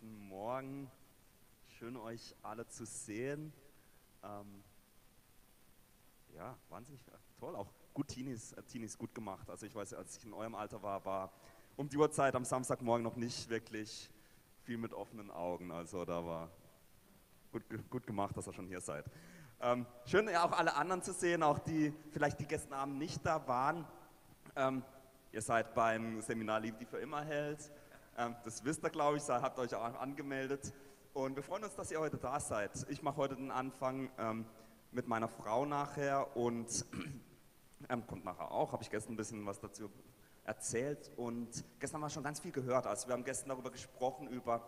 Guten Morgen. Schön euch alle zu sehen. Ähm, ja, wahnsinnig toll. Auch gut Teenies, äh, Teenies gut gemacht. Also ich weiß, als ich in eurem Alter war, war um die Uhrzeit am Samstagmorgen noch nicht wirklich viel mit offenen Augen. Also da war gut, gut gemacht, dass ihr schon hier seid. Ähm, schön auch alle anderen zu sehen, auch die vielleicht die gestern Abend nicht da waren. Ähm, ihr seid beim Seminar Liebe, die für immer hält. Ähm, das wisst ihr, glaube ich, habt euch auch angemeldet. Und wir freuen uns, dass ihr heute da seid. Ich mache heute den Anfang ähm, mit meiner Frau nachher und ähm, kommt nachher auch, habe ich gestern ein bisschen was dazu erzählt. Und gestern haben wir schon ganz viel gehört. Also wir haben gestern darüber gesprochen, über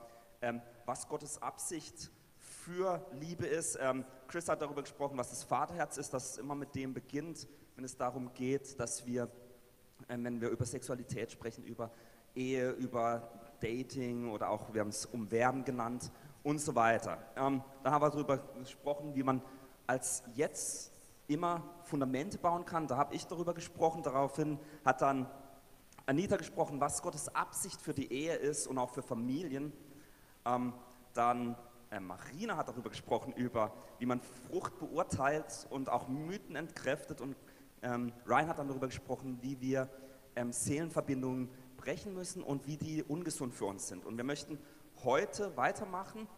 was Gottes Absicht für Liebe ist. Chris hat darüber gesprochen, was das Vaterherz ist, dass es immer mit dem beginnt, wenn es darum geht, dass wir, wenn wir über Sexualität sprechen, über Ehe, über Dating oder auch, wir haben es Umwerben genannt und so weiter. Ähm, da haben wir darüber gesprochen, wie man als jetzt immer Fundamente bauen kann. Da habe ich darüber gesprochen. Daraufhin hat dann Anita gesprochen, was Gottes Absicht für die Ehe ist und auch für Familien. Ähm, dann äh, Marina hat darüber gesprochen, über wie man Frucht beurteilt und auch Mythen entkräftet. Und ähm, Ryan hat dann darüber gesprochen, wie wir ähm, Seelenverbindungen brechen müssen und wie die ungesund für uns sind. Und wir möchten heute weitermachen.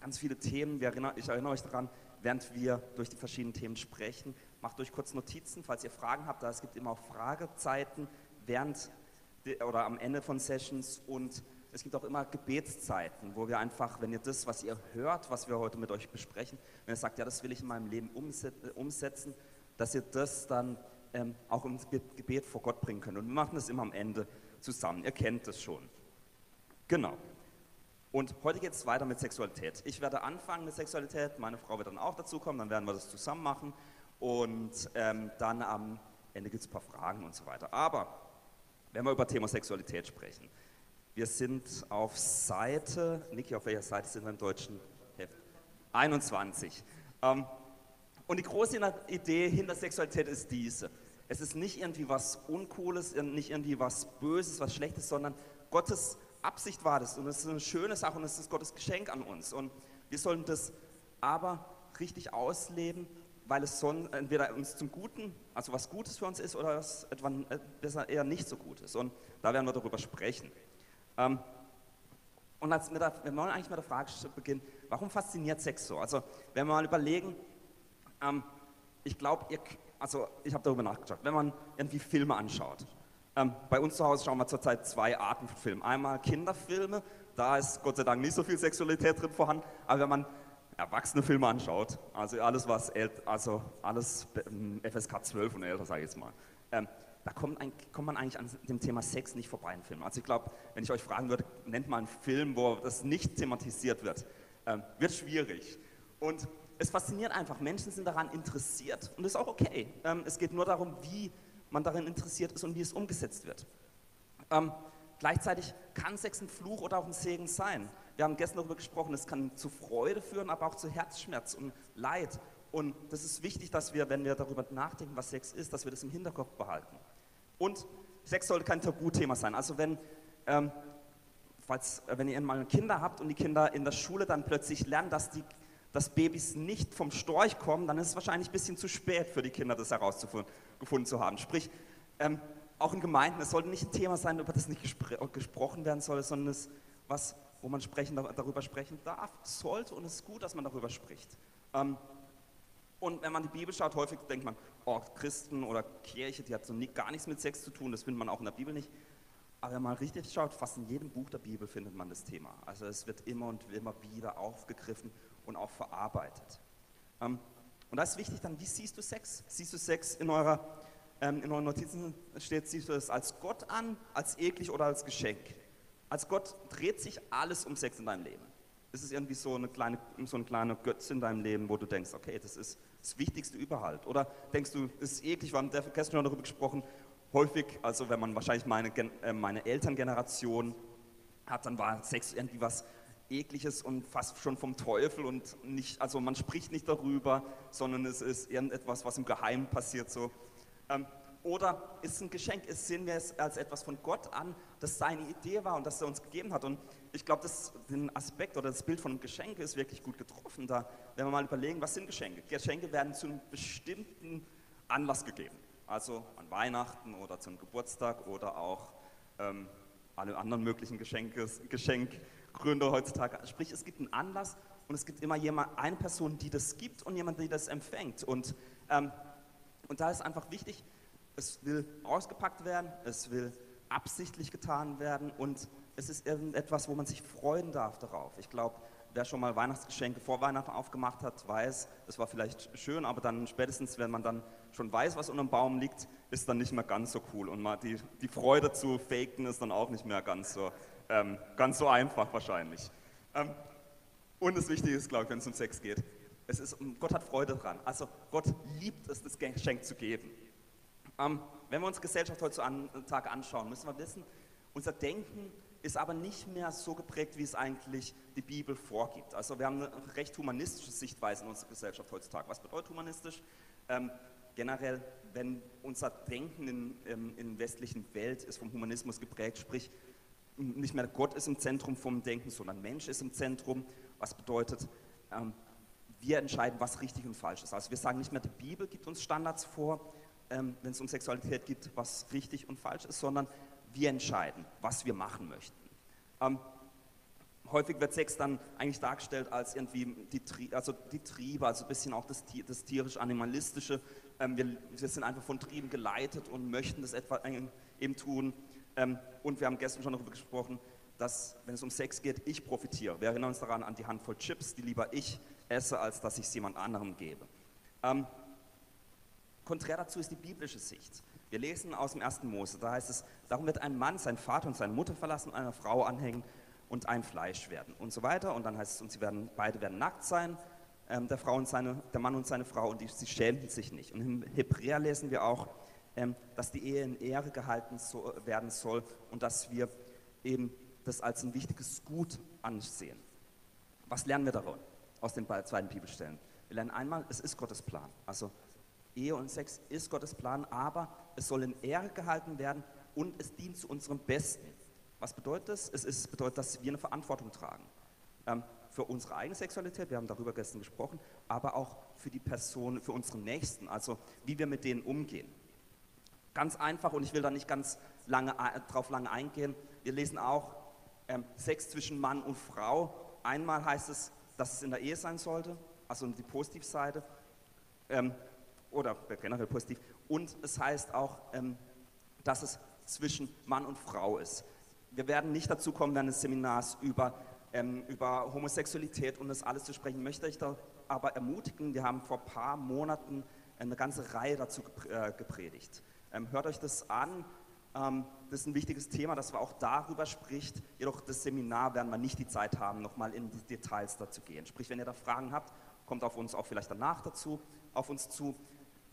Ganz viele Themen. ich erinnere euch daran, während wir durch die verschiedenen Themen sprechen, macht euch kurz Notizen, falls ihr Fragen habt. Da es gibt immer auch Fragezeiten während oder am Ende von Sessions und es gibt auch immer Gebetszeiten, wo wir einfach, wenn ihr das, was ihr hört, was wir heute mit euch besprechen, wenn ihr sagt, ja, das will ich in meinem Leben umsetzen, dass ihr das dann ähm, auch ins Gebet vor Gott bringen könnt. Und wir machen das immer am Ende zusammen. Ihr kennt es schon. Genau. Und heute geht es weiter mit Sexualität. Ich werde anfangen mit Sexualität, meine Frau wird dann auch dazu kommen, dann werden wir das zusammen machen und ähm, dann am Ende gibt es ein paar Fragen und so weiter. Aber wenn wir über Thema Sexualität sprechen, wir sind auf Seite, Niki, auf welcher Seite sind wir im deutschen Heft? 21. Ähm, und die große Idee hinter Sexualität ist diese. Es ist nicht irgendwie was Uncooles, nicht irgendwie was Böses, was Schlechtes, sondern Gottes Absicht war das. Und es ist eine schöne Sache und es ist Gottes Geschenk an uns. Und wir sollen das aber richtig ausleben, weil es entweder uns zum Guten, also was Gutes für uns ist, oder was etwa äh, besser eher nicht so gut ist. Und da werden wir darüber sprechen. Ähm, und als wir, wir wollen eigentlich mit der Frage beginnen, warum fasziniert Sex so? Also wenn wir mal überlegen, ähm, ich glaube, ihr also ich habe darüber nachgedacht, wenn man irgendwie Filme anschaut. Ähm, bei uns zu Hause schauen wir zurzeit zwei Arten von Filmen. Einmal Kinderfilme, da ist Gott sei Dank nicht so viel Sexualität drin vorhanden, aber wenn man erwachsene Filme anschaut, also alles was, also alles ähm, FSK 12 und älter, sage ich jetzt mal, ähm, da kommt, ein, kommt, man eigentlich an dem Thema Sex nicht vorbei in Filmen. Also ich glaube, wenn ich euch fragen würde, nennt mal einen Film, wo das nicht thematisiert wird, ähm, wird schwierig. Und es fasziniert einfach. Menschen sind daran interessiert und das ist auch okay. Ähm, es geht nur darum, wie man daran interessiert ist und wie es umgesetzt wird. Ähm, gleichzeitig kann Sex ein Fluch oder auch ein Segen sein. Wir haben gestern darüber gesprochen, es kann zu Freude führen, aber auch zu Herzschmerz und Leid. Und das ist wichtig, dass wir, wenn wir darüber nachdenken, was Sex ist, dass wir das im Hinterkopf behalten. Und Sex sollte kein Tabuthema sein. Also wenn, ähm, falls, wenn ihr mal Kinder habt und die Kinder in der Schule dann plötzlich lernen, dass die dass Babys nicht vom Storch kommen, dann ist es wahrscheinlich ein bisschen zu spät für die Kinder, das herausgefunden zu haben. Sprich, ähm, auch in Gemeinden, es sollte nicht ein Thema sein, über das nicht gespr gesprochen werden soll, sondern es was, wo man sprechen, darüber sprechen darf, sollte und es ist gut, dass man darüber spricht. Ähm, und wenn man die Bibel schaut, häufig denkt man, oh, Christen oder Kirche, die hat so nie, gar nichts mit Sex zu tun, das findet man auch in der Bibel nicht. Aber wenn man richtig schaut, fast in jedem Buch der Bibel findet man das Thema. Also es wird immer und immer wieder aufgegriffen und auch verarbeitet. Ähm, und da ist wichtig dann, wie siehst du Sex? Siehst du Sex in eurer, ähm, in euren Notizen steht, siehst du es als Gott an, als eklig oder als Geschenk? Als Gott dreht sich alles um Sex in deinem Leben. Ist es irgendwie so eine kleine, so ein kleiner Götz in deinem Leben, wo du denkst, okay, das ist das Wichtigste überhaupt? Oder denkst du, das ist eklig, wir haben gestern schon darüber gesprochen, häufig, also wenn man wahrscheinlich meine, äh, meine Elterngeneration hat, dann war Sex irgendwie was ekliges und fast schon vom Teufel und nicht, also man spricht nicht darüber, sondern es ist irgendetwas, was im Geheimen passiert so. Ähm, oder ist es ein Geschenk? Ist, sehen wir es als etwas von Gott an, das seine Idee war und das er uns gegeben hat? Und ich glaube, den Aspekt oder das Bild von einem Geschenk ist wirklich gut getroffen. Da, wenn wir mal überlegen, was sind Geschenke? Geschenke werden zu einem bestimmten Anlass gegeben. Also an Weihnachten oder zum Geburtstag oder auch ähm, alle anderen möglichen Geschenke, Geschenkgründe heutzutage. Sprich, es gibt einen Anlass und es gibt immer jemand, eine Person, die das gibt und jemand, die das empfängt. Und, ähm, und da ist einfach wichtig, es will ausgepackt werden, es will absichtlich getan werden und es ist irgendetwas, wo man sich freuen darf darauf. Ich glaube, wer schon mal Weihnachtsgeschenke vor Weihnachten aufgemacht hat, weiß, es war vielleicht schön, aber dann spätestens, wenn man dann schon weiß, was unter dem Baum liegt, ist dann nicht mehr ganz so cool. Und mal die, die Freude zu faken ist dann auch nicht mehr ganz so, ähm, ganz so einfach wahrscheinlich. Ähm, und das Wichtige ist, glaube ich, wenn es um Sex geht, es ist, Gott hat Freude dran. Also Gott liebt es, das Geschenk zu geben. Ähm, wenn wir uns Gesellschaft heutzutage anschauen, müssen wir wissen, unser Denken ist aber nicht mehr so geprägt, wie es eigentlich die Bibel vorgibt. Also wir haben eine recht humanistische Sichtweise in unserer Gesellschaft heutzutage. Was bedeutet humanistisch? Ähm, generell, wenn unser Denken in, in, in der westlichen Welt ist vom Humanismus geprägt, sprich nicht mehr Gott ist im Zentrum vom Denken, sondern Mensch ist im Zentrum, was bedeutet, ähm, wir entscheiden, was richtig und falsch ist. Also wir sagen nicht mehr, die Bibel gibt uns Standards vor, ähm, wenn es um Sexualität geht, was richtig und falsch ist, sondern wir entscheiden, was wir machen möchten. Ähm, häufig wird Sex dann eigentlich dargestellt als irgendwie die, also die Triebe, also ein bisschen auch das, das tierisch-animalistische. Ähm, wir, wir, sind einfach von Trieben geleitet und möchten das etwa eben tun. Ähm, und wir haben gestern schon darüber gesprochen, dass, wenn es um Sex geht, ich profitiere. Wir erinnern uns daran an die Handvoll Chips, die lieber ich esse, als dass ich es jemand anderem gebe. Ähm, Konträr dazu ist die biblische Sicht. Wir lesen aus dem 1. Mose, da heißt es, darum wird ein Mann seinen Vater und seine Mutter verlassen und einer Frau anhängen und ein Fleisch werden und so weiter. Und dann heißt es, und sie werden, beide werden nackt sein, ähm, der, Frau und seine, der Mann und seine Frau, und die, sie schämten sich nicht. Und im Hebräer lesen wir auch, dass die Ehe in Ehre gehalten so, werden soll und dass wir eben das als ein wichtiges Gut ansehen. Was lernen wir daran aus den beiden Bibelstellen? Wir lernen einmal, es ist Gottes Plan. Also Ehe und Sex ist Gottes Plan, aber es soll in Ehre gehalten werden und es dient zu unserem Besten. Was bedeutet das? Es ist, bedeutet, dass wir eine Verantwortung tragen. Ähm, für unsere eigene Sexualität, wir haben darüber gestern gesprochen, aber auch für die Person, für unseren Nächsten, also wie wir mit denen umgehen. Ganz einfach, und ich will da nicht ganz lange, drauf lange eingehen, wir lesen auch ähm, Sex zwischen Mann und Frau. Einmal heißt es, dass es in der Ehe sein sollte, also die Positivseite. Ähm, oder generell positiv. Und es heißt auch, ähm, dass es zwischen Mann und Frau ist. Wir werden nicht dazu kommen, während des Seminars über, ähm, über Homosexualität und das alles zu sprechen. Möchte ich da aber ermutigen, wir haben vor ein paar Monaten eine ganze Reihe dazu äh, gepredigt. Ähm, hört euch das an. Ähm, das ist ein wichtiges Thema, dass man auch darüber spricht. Jedoch das Seminar werden wir nicht die Zeit haben, nochmal in die Details dazu gehen. Sprich, wenn ihr da Fragen habt, kommt auf uns auch vielleicht danach dazu, auf uns zu.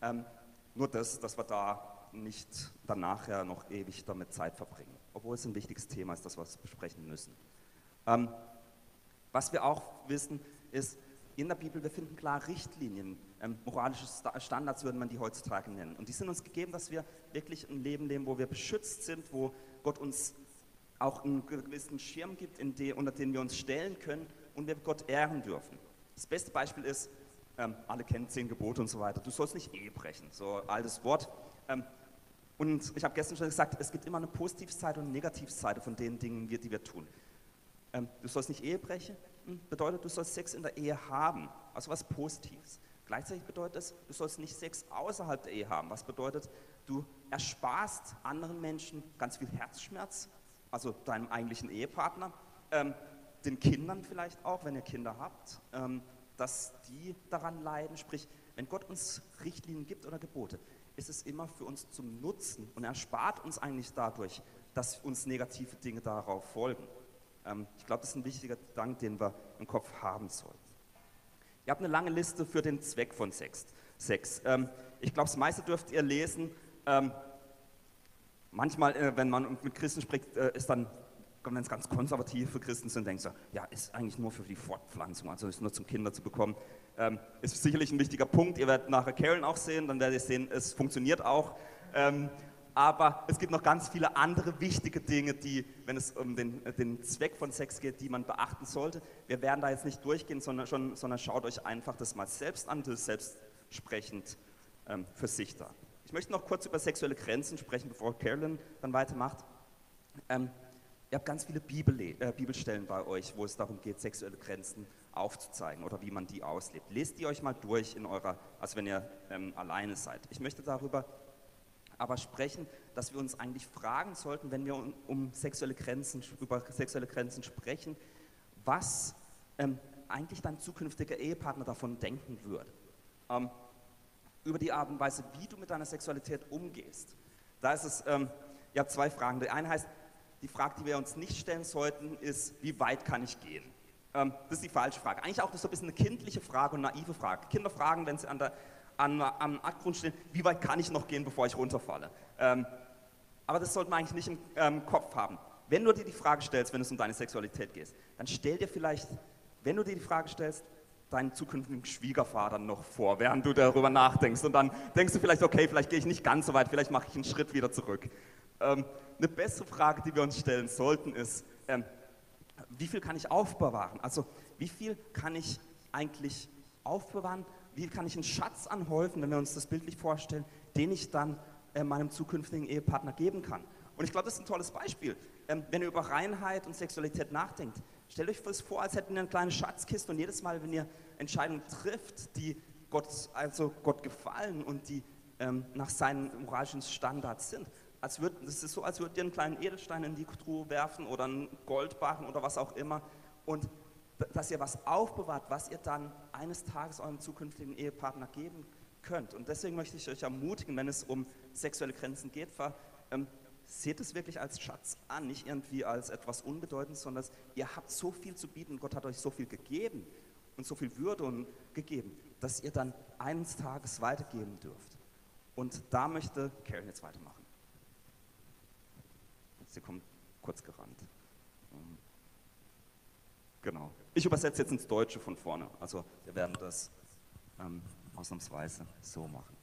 Ähm, nur das, dass wir da nicht danach ja noch ewig damit Zeit verbringen. Obwohl es ein wichtiges Thema ist, das wir besprechen müssen. Ähm, was wir auch wissen, ist, in der Bibel, wir finden klar Richtlinien, ähm, moralische Standards würde man die heutzutage nennen. Und die sind uns gegeben, dass wir wirklich ein Leben leben, wo wir beschützt sind, wo Gott uns auch einen gewissen Schirm gibt, de, unter den wir uns stellen können und wir Gott ehren dürfen. Das beste Beispiel ist, ähm, alle kennen zehn Gebote und so weiter. Du sollst nicht Ehe brechen, so altes Wort. Ähm, und ich habe gestern schon gesagt, es gibt immer eine Positivseite und eine Negativseite von den Dingen, die wir tun. Ähm, du sollst nicht Ehe brechen, bedeutet, du sollst Sex in der Ehe haben, also was Positives. Gleichzeitig bedeutet es, du sollst nicht Sex außerhalb der Ehe haben, was bedeutet, du ersparst anderen Menschen ganz viel Herzschmerz, also deinem eigentlichen Ehepartner, ähm, den Kindern vielleicht auch, wenn ihr Kinder habt, ähm, dass die daran leiden. Sprich, wenn Gott uns Richtlinien gibt oder Gebote, ist es immer für uns zum Nutzen und er spart uns eigentlich dadurch, dass uns negative Dinge darauf folgen. Ähm, ich glaube, das ist ein wichtiger Dank, den wir im Kopf haben sollten. Ihr habt eine lange Liste für den Zweck von Sex. Sex. Ähm, ich glaube, das meiste dürft ihr lesen. Ähm, manchmal, äh, wenn man mit Christen spricht, äh, ist dann wenn es ganz konservative Christen sind, denken sie, ja, ist eigentlich nur für die Fortpflanzung, also ist nur zum Kinder zu bekommen. Ähm, ist sicherlich ein wichtiger Punkt. Ihr werdet nachher Karen auch sehen, dann werdet ihr sehen, es funktioniert auch. Ähm, aber es gibt noch ganz viele andere wichtige Dinge, die, wenn es um den, den Zweck von Sex geht, die man beachten sollte. Wir werden da jetzt nicht durchgehen, sondern, schon, sondern schaut euch einfach das mal selbst an, das selbstsprechend ähm, für sich da. Ich möchte noch kurz über sexuelle Grenzen sprechen, bevor Carolyn dann weitermacht. Ähm, ihr habt ganz viele Bibel, äh, Bibelstellen bei euch, wo es darum geht, sexuelle Grenzen aufzuzeigen oder wie man die auslebt. Lest die euch mal durch in eurer, also wenn ihr ähm, alleine seid. Ich möchte darüber aber sprechen, dass wir uns eigentlich fragen sollten, wenn wir um, sexuelle Grenzen, über sexuelle Grenzen sprechen, was ähm, eigentlich dein zukünftiger Ehepartner davon denken würde. Ähm, über die Art und Weise, wie du mit deiner Sexualität umgehst. Da ist es, ähm, ihr zwei Fragen. Die eine heißt, die Frage, die wir uns nicht stellen sollten, ist, wie weit kann ich gehen? Ähm, das ist die falsche Frage. Eigentlich auch so ein bisschen eine kindliche Frage und naive Frage. Kinder fragen, wenn sie an der an, am Abgrund stehen, wie weit kann ich noch gehen, bevor ich runterfalle. Ähm, aber das sollte man eigentlich nicht im ähm, Kopf haben. Wenn du dir die Frage stellst, wenn es um deine Sexualität geht, dann stell dir vielleicht, wenn du dir die Frage stellst, deinen zukünftigen Schwiegervater noch vor, während du darüber nachdenkst. Und dann denkst du vielleicht, okay, vielleicht gehe ich nicht ganz so weit, vielleicht mache ich einen Schritt wieder zurück. Ähm, eine bessere Frage, die wir uns stellen sollten, ist, ähm, wie viel kann ich aufbewahren? Also wie viel kann ich eigentlich aufbewahren, wie kann ich einen Schatz anhäufen, wenn wir uns das bildlich vorstellen, den ich dann äh, meinem zukünftigen Ehepartner geben kann. Und ich glaube, das ist ein tolles Beispiel. Ähm, wenn ihr über Reinheit und Sexualität nachdenkt, stellt euch das vor, als hätten ihr eine kleine Schatzkiste und jedes Mal, wenn ihr Entscheidungen trifft, die Gott, also Gott gefallen und die ähm, nach seinen moralischen Standards sind, als würd, das ist so, als würdet ihr einen kleinen Edelstein in die Truhe werfen oder einen Goldbarren oder was auch immer und dass ihr was aufbewahrt, was ihr dann eines Tages eurem zukünftigen Ehepartner geben könnt. Und deswegen möchte ich euch ermutigen, wenn es um sexuelle Grenzen geht, ähm, seht es wirklich als Schatz an, nicht irgendwie als etwas Unbedeutendes, sondern ihr habt so viel zu bieten, Gott hat euch so viel gegeben und so viel Würde gegeben, dass ihr dann eines Tages weitergeben dürft. Und da möchte Karen jetzt weitermachen. Sie kommt kurz gerannt. Genau. Ich übersetze jetzt ins Deutsche von vorne. Also wir werden das ähm, ausnahmsweise so machen.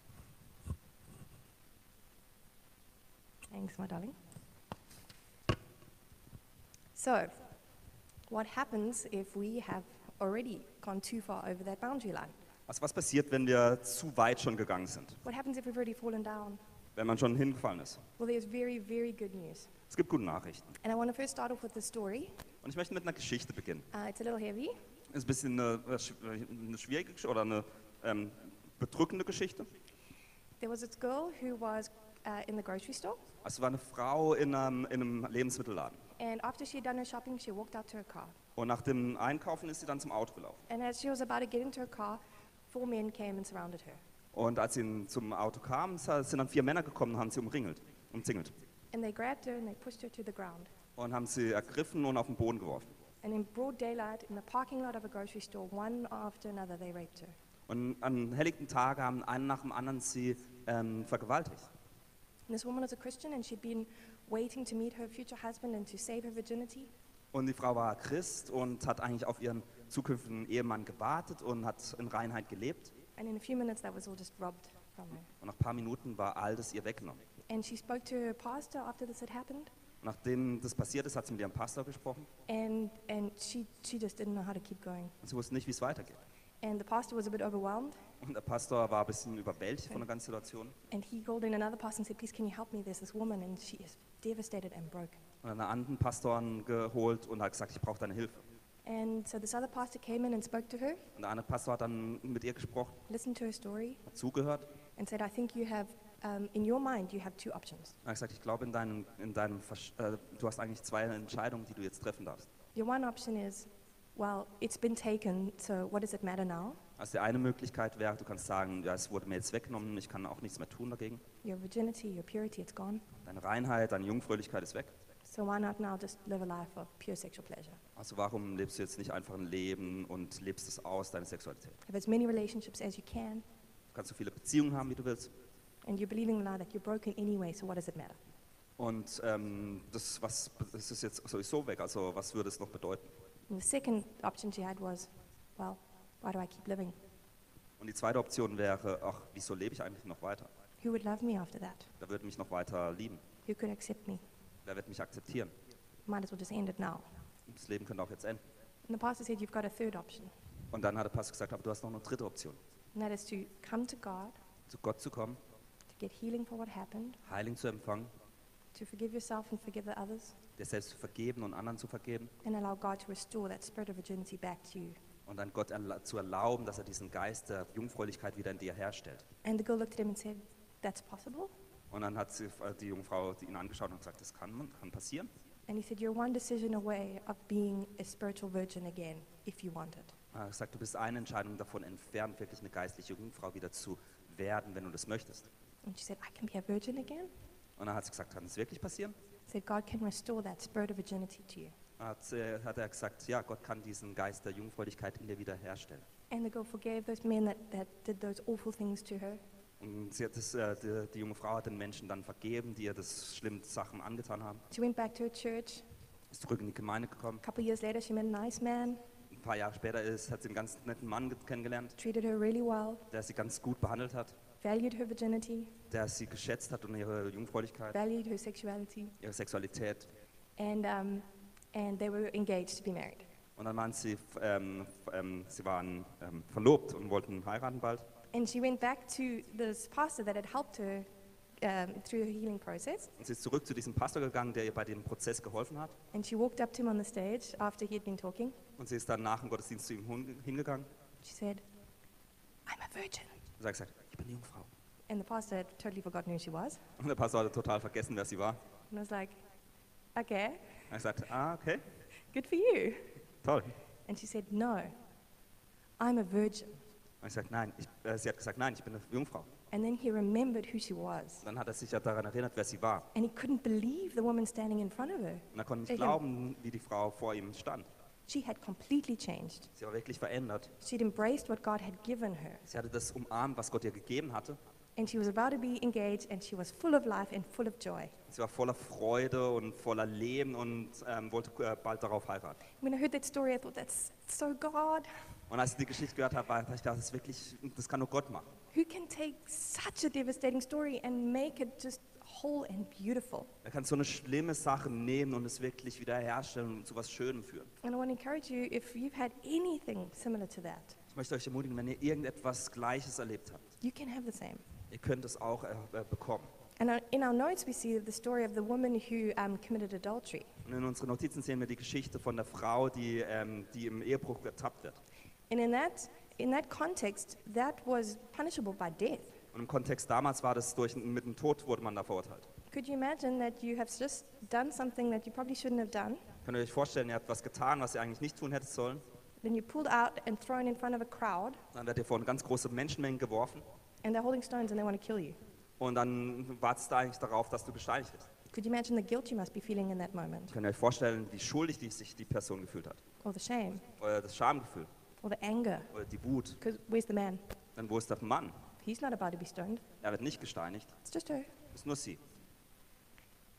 Thanks, my darling. So, what happens if we have already gone too far over that boundary line? Also was passiert, wenn wir zu weit schon gegangen sind? What happens if we've already fallen down? Wenn man schon hingefallen ist? Well, there's very, very good news. Es gibt gute Nachrichten. And I want to first start off with the story. Und ich möchte mit einer Geschichte beginnen. Uh, it's a little heavy. Ist ein bisschen eine, eine schwierige oder eine ähm, bedrückende Geschichte. There was this girl who was uh, in the grocery store. Also war eine Frau in einem, in einem Lebensmittelladen. And after she had done her shopping, she walked out to her car. Und nach dem Einkaufen ist sie dann zum Auto gelaufen. And as she was about to get into her car, four men came and surrounded her. Und als sie zum Auto kam, sind dann vier Männer gekommen und haben sie umringelt, umzingelt. And they grabbed her and they pushed her to the ground. Und haben sie ergriffen und auf den Boden geworfen. And in broad daylight, in the parking lot of a grocery store, one after another, they raped her. Und an helllichten Tagen haben einen nach dem anderen sie ähm, vergewaltigt. And this woman was a Christian and she'd been waiting to meet her future husband and to save her virginity. Und die Frau war Christ und hat eigentlich auf ihren zukünftigen Ehemann gewartet und hat in Reinheit gelebt. And in a few minutes, that was all just robbed from her. Und nach ein paar Minuten war all das ihr weggenommen. And she spoke to her pastor after this had happened. Nachdem das passiert ist, hat sie mit ihrem Pastor gesprochen. And, and she, she just didn't know how to keep going. Und sie wusste nicht, wie es weitergeht. And the pastor was a bit overwhelmed. Und der Pastor war ein bisschen überwältigt von der ganzen Situation. And he called in another pastor and said, Please, can you help me? There's this woman and she is devastated and broke. Und einen anderen Pastor geholt und hat gesagt, ich brauche deine Hilfe. And so this other pastor came in and spoke to her, Und der andere Pastor hat dann mit ihr gesprochen, listened to her story, hat zugehört. and said, I think you have, um, in your mind, you have two options. Er hat gesagt, ich glaube, in deinem, in deinem Versch- äh, du hast eigentlich zwei Entscheidungen, die du jetzt treffen darfst. Your one option is, well, it's been taken, so what does it matter now? Also die eine Möglichkeit wäre, du kannst sagen, ja, es wurde mir jetzt weggenommen, ich kann auch nichts mehr tun dagegen. Your virginity, your purity, it's gone. Deine Reinheit, deine Jungfräulichkeit ist weg. So why not now just live a life of pure sexual pleasure? Also warum lebst du jetzt nicht einfach ein Leben und lebst es aus, deine Sexualität? Have as many relationships as you can, Du kannst so viele Beziehungen haben, wie du willst. and you're believing lie that you're broken anyway, so what does it matter? Und ähm, das, was, das ist jetzt sowieso weg, also was würde es noch bedeuten? And the second option she had was, well, why do I keep living? Und die zweite Option wäre, ach, wieso lebe ich eigentlich noch weiter? Who would love me after that? Wer wird mich noch weiter lieben? Who could accept me? Wer wird mich akzeptieren? Might as well just end it now. Das Leben könnte auch jetzt enden. And the pastor said, You've got a third option, Und dann hat der Pastor gesagt, aber du hast noch eine dritte Option. and that is to come to God, Zu Gott zu kommen, to get healing for what happened, Heilung zu empfangen, to forgive yourself and forgive the others, dir selbst zu vergeben und anderen zu vergeben and allow God to restore that spirit of virginity back to you. und dann Gott erla- zu erlauben, dass er diesen Geist der Jungfräulichkeit wieder in dir herstellt. And the girl looked at him and said, That's possible? Und dann hat sie, äh, die Jungfrau ihn angeschaut und gesagt, das kann, kann passieren. And he said, You're one decision away of being a spiritual virgin again, if you want it. Er gesagt, du bist eine Entscheidung davon entfernt, wirklich eine geistliche Jungfrau wieder zu werden, wenn du das möchtest. And she said, I can be a virgin again? Und dann hat sie gesagt, kann das wirklich passieren? He said, God can restore that spirit of virginity to you. Hat, äh, hat er gesagt, ja, Gott kann diesen Geist der Jungfräulichkeit in dir wieder herstellen. And the girl forgave those men that, that did those awful things to her. Und sie hat das, äh, die, die junge Frau hat den Menschen dann vergeben, die ihr das schlimme Sachen angetan haben. She went back to her church. Ist zurück in die Gemeinde gekommen. A couple years later, she met a nice man, Ein paar Jahre später ist, hat sie einen ganz netten Mann ge- kennengelernt, treated her really well, der sie ganz gut behandelt hat, valued her virginity, der sie geschätzt hat und ihre Jungfräulichkeit, valued her sexuality, ihre Sexualität. and, um, and they were engaged to be married. Und dann waren sie, ähm, ähm, sie waren ähm, verlobt und wollten heiraten bald. And she went back to this pastor that had helped her um, through her healing process. Und sie ist zurück zu diesem Pastor gegangen, der ihr bei dem Prozess geholfen hat. And she walked up to him on the stage after he had been talking. Und sie ist dann nach dem Gottesdienst zu ihm hun- hingegangen She said, I'm a virgin. und hat gesagt, ich bin eine Jungfrau. And the pastor had totally forgotten who she was. Und der Pastor hatte total vergessen, wer sie war. And I was like, okay, Er hat gesagt, ah, okay, good for you. toll. And she said, no, I'm a virgin. Und ich gesagt, nein, ich, äh, sie hat gesagt, nein, ich bin eine Jungfrau. And then he remembered who she was. Dann hat er sich ja daran erinnert, wer sie war. And he couldn't believe the woman standing in front of her. Und er konnte nicht glauben, wie die Frau vor ihm stand. She had completely changed. Sie war wirklich verändert. She'd embraced what God had given her. Sie hatte das umarmt, was Gott ihr gegeben hatte. And she was about to be engaged, and she was full of life and full of joy. Sie war voller Freude und voller Leben und ähm, wollte äh, bald darauf heiraten. When I heard that story, I thought, that's so God. Und als ich die Geschichte gehört habe, war ich dachte, das ist wirklich, das kann nur Gott machen. Who can take such a devastating story and make it just whole and beautiful? Er kann so eine schlimme Sache nehmen und es wirklich wiederherstellen und zu was Schönem führen. And I want to encourage you if you've had anything similar to that, Ich möchte euch ermutigen, wenn ihr irgendetwas Gleiches erlebt habt, you can have the same. ihr könnt es auch äh, äh, bekommen. And uh, in our notes, we see the story of the woman who um, committed adultery. Und in unseren Notizen sehen wir die Geschichte von der Frau, die, ähm, die im Ehebruch ertappt wird. And in that, in that context, that was punishable by death. Und im Kontext damals war das durch, mit dem Tod wurde man da verurteilt. Could you imagine that you have just done something that you probably shouldn't have done? Könnt ihr euch vorstellen, ihr habt was getan, was ihr eigentlich nicht tun hättet sollen. Then you're pulled out and thrown in front of a crowd, Dann werdet ihr vor eine ganz große Menschenmenge geworfen. and they're holding stones and they want to kill you. Und dann wartest du eigentlich darauf, dass du gesteinigt wirst. Could you imagine the guilt you must be feeling in that moment, Könnt ihr euch vorstellen, wie schuldig die, sich die Person gefühlt hat? or the shame, Oder das Schamgefühl? Or the anger? Oder die Wut? Because where's the man? Dann wo ist der Mann? He's not about to be stoned. Er wird nicht gesteinigt. It's just her. Es ist nur sie.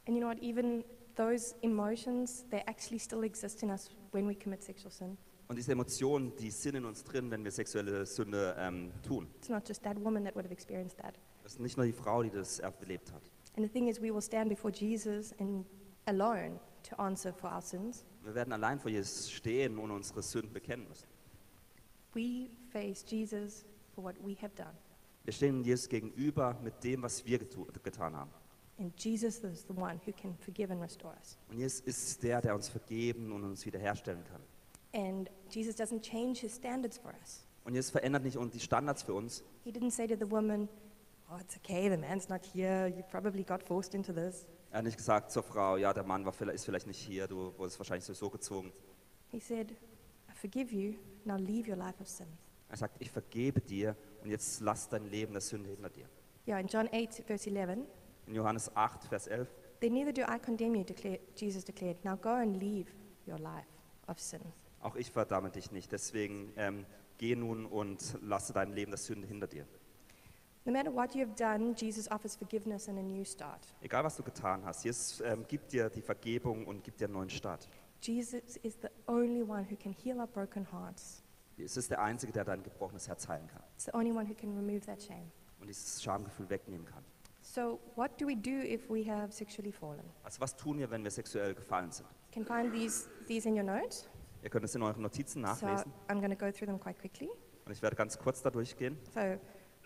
And you know what? Even those emotions, they actually still exist in us when we commit sexual sin. Und diese Emotionen, die sind in uns drin, wenn wir sexuelle Sünde ähm, tun. It's not just that woman that would have experienced that. Das ist nicht nur die Frau, die das erlebt hat. And the thing is, we will stand before Jesus and alone to answer for our sins. Wir werden allein vor Jesus stehen und unsere Sünden bekennen müssen. We face Jesus for what we have done. Wir stehen Jesus gegenüber mit dem, was wir getan haben. And Jesus is the one who can forgive and restore us. Und Jesus ist der, der uns vergeben und uns wiederherstellen kann. And Jesus doesn't change his standards for us. Und Jesus verändert nicht die Standards für uns. He didn't say to the woman, Oh, it's okay, the man's not here. You probably got forced into this. Er hat nicht gesagt zur Frau, ja, der Mann war ist vielleicht nicht hier, du wurdest wahrscheinlich sowieso gezwungen. He said, forgive you. Now leave your life of sin. Er sagt, ich vergebe dir und jetzt lass dein Leben der Sünde hinter dir. Yeah, in John 8, verse 11, In Johannes 8, Vers 11, then neither do I condemn you, declare, Jesus declared. Now go and leave your life of sin. auch ich verdamme dich nicht, deswegen ähm, geh nun und lasse dein Leben der Sünde hinter dir. No matter what you have done, Jesus offers forgiveness and a new start. Egal, was du getan hast, Jesus ähm, gibt dir die Vergebung und gibt dir einen neuen Start. Jesus is the only one who can heal our broken hearts. Es ist der Einzige, der dein gebrochenes Herz heilen kann It's the only one who can remove that shame. und dieses Schamgefühl wegnehmen kann. So, what do we do if we have sexually fallen? Also was tun wir, wenn wir sexuell gefallen sind? You can find these, these in your notes. Ihr könnt es in euren Notizen So, nachlesen I'm going to go through them quite quickly. und ich werde ganz kurz da durchgehen. So,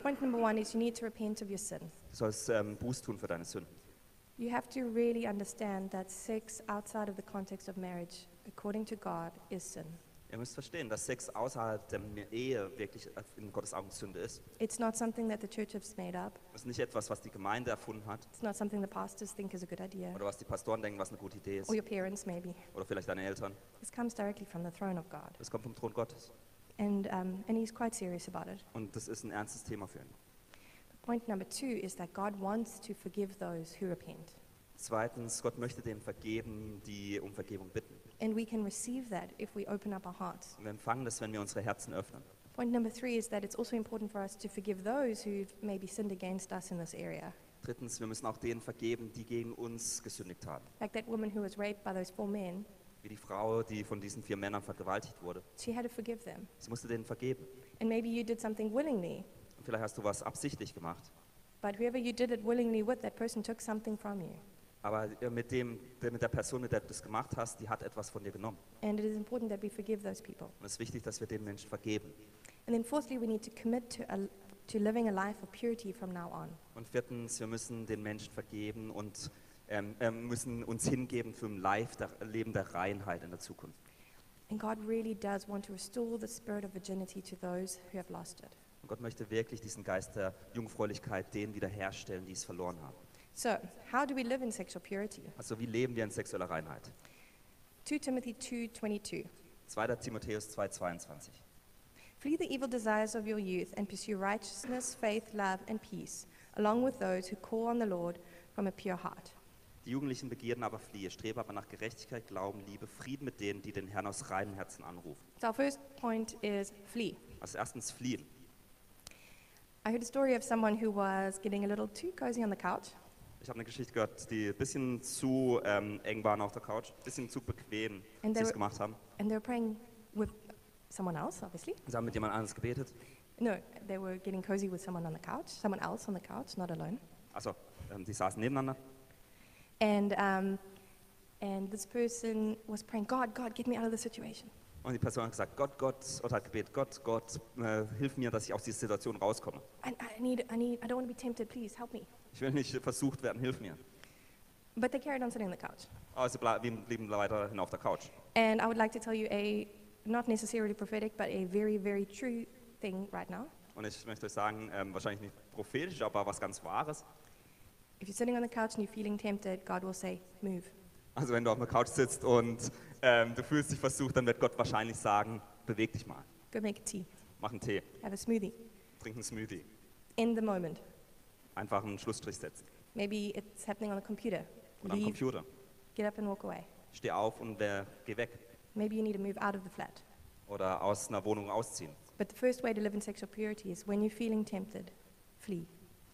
point number one is you need to repent of your sin. Du sollst ähm, Buß tun für deine Sünden. You have to really understand that sex outside of the context of marriage, according to God, is sin. Ihr müsst verstehen, dass Sex außerhalb der Ehe wirklich in Gottes Augen Sünde ist. It's not something that the church has made up. Das ist nicht etwas, was die Gemeinde erfunden hat It's not something the pastors think is a good idea, oder was die Pastoren denken, was eine gute Idee ist or your parents maybe. oder vielleicht deine Eltern. This comes directly from the throne of God. Das kommt vom Thron Gottes And, um, and he's quite serious about it. und das ist ein ernstes Thema für ihn. Point number two is that God wants to forgive those who repent. Zweitens, Gott möchte denen vergeben, die um Vergebung bitten. And we can receive that if we open up our hearts. Und wir empfangen das, wenn wir unsere Herzen öffnen. Point number three is that it's also important for us to forgive those who've maybe sinned against us in this area. Drittens, wir müssen auch denen vergeben, die gegen uns gesündigt haben. Like that woman who was raped by those four men, Wie die Frau, die von diesen vier Männern vergewaltigt wurde. she had to forgive them. Sie musste denen vergeben. And maybe you did something willingly, vielleicht hast du was absichtlich gemacht. but whoever you did it willingly with, that person took something from you. Aber äh, mit, dem, mit der Person, mit der du das gemacht hast, die hat etwas von dir genommen. And it is important that we forgive those people. Und es ist wichtig, dass wir den Menschen vergeben. And then fourthly, we need to commit to, a, to living a life of purity from now on. Und viertens, wir müssen den Menschen vergeben und ähm, ähm, müssen uns hingeben für ein Leben der Reinheit in der Zukunft. And God really does want to restore the spirit of virginity to those who have lost it. Und Gott möchte wirklich diesen Geist der Jungfräulichkeit denen wiederherstellen, die es verloren haben. So, how do we live in sexual purity? Also wie leben wir in sexueller Reinheit? 2 Timothy 2:22. 2. Timotheus 2,22. Flee the evil desires of your youth and pursue righteousness, faith, love, and peace, along with those who call on the Lord from a pure heart. Die jugendlichen Begierden aber fliehe, strebe aber nach Gerechtigkeit, Glauben, Liebe, Frieden mit denen, die den Herrn aus reinem Herzen anrufen. So our first point is flee. Also erstens fliehen. I heard a story of someone who was getting a little too cozy on the couch, Ich habe eine Geschichte gehört, die ein bisschen zu ähm, eng waren auf der Couch, ein bisschen zu bequem, And sie they es were- gemacht haben. and they were praying with someone else, obviously. Sie haben mit jemand anderes gebetet. No, they were getting cozy with someone on the couch, someone else on the couch, not alone. Also, ähm, die saßen nebeneinander And, um, and this person was praying, God, God, get me out of this situation. Und die Person hat gesagt, Gott, Gott, oder hat gebetet, Gott, Gott, äh, hilf mir, dass ich aus dieser Situation rauskomme. I, I need, I need, I don't want to be tempted, please help me. Ich will nicht versucht werden, hilf mir. But they carried on sitting on the couch. Aber sie ble- blieben blieben weiterhin auf der Couch. And I would like to tell you a, not necessarily prophetic, but a very, very true thing right now. Und ich möchte euch sagen, ähm, wahrscheinlich nicht prophetisch, aber was ganz Wahres. If you're sitting on the couch and you're feeling tempted, God will say, move. Also wenn du auf der Couch sitzt und ähm, du fühlst dich versucht, dann wird Gott wahrscheinlich sagen, beweg dich mal, Go make a tea, mach einen Tee, have a smoothie, trink einen Smoothie, in the moment. einfach einen Schlussstrich setzen. Maybe it's happening on the computer. Oder am Leave, Computer. get up and walk away. Steh auf und wer, geh weg. Maybe you need to move out of the flat. Oder aus einer Wohnung ausziehen. But the first way to live in sexual purity is when you're feeling tempted, flee.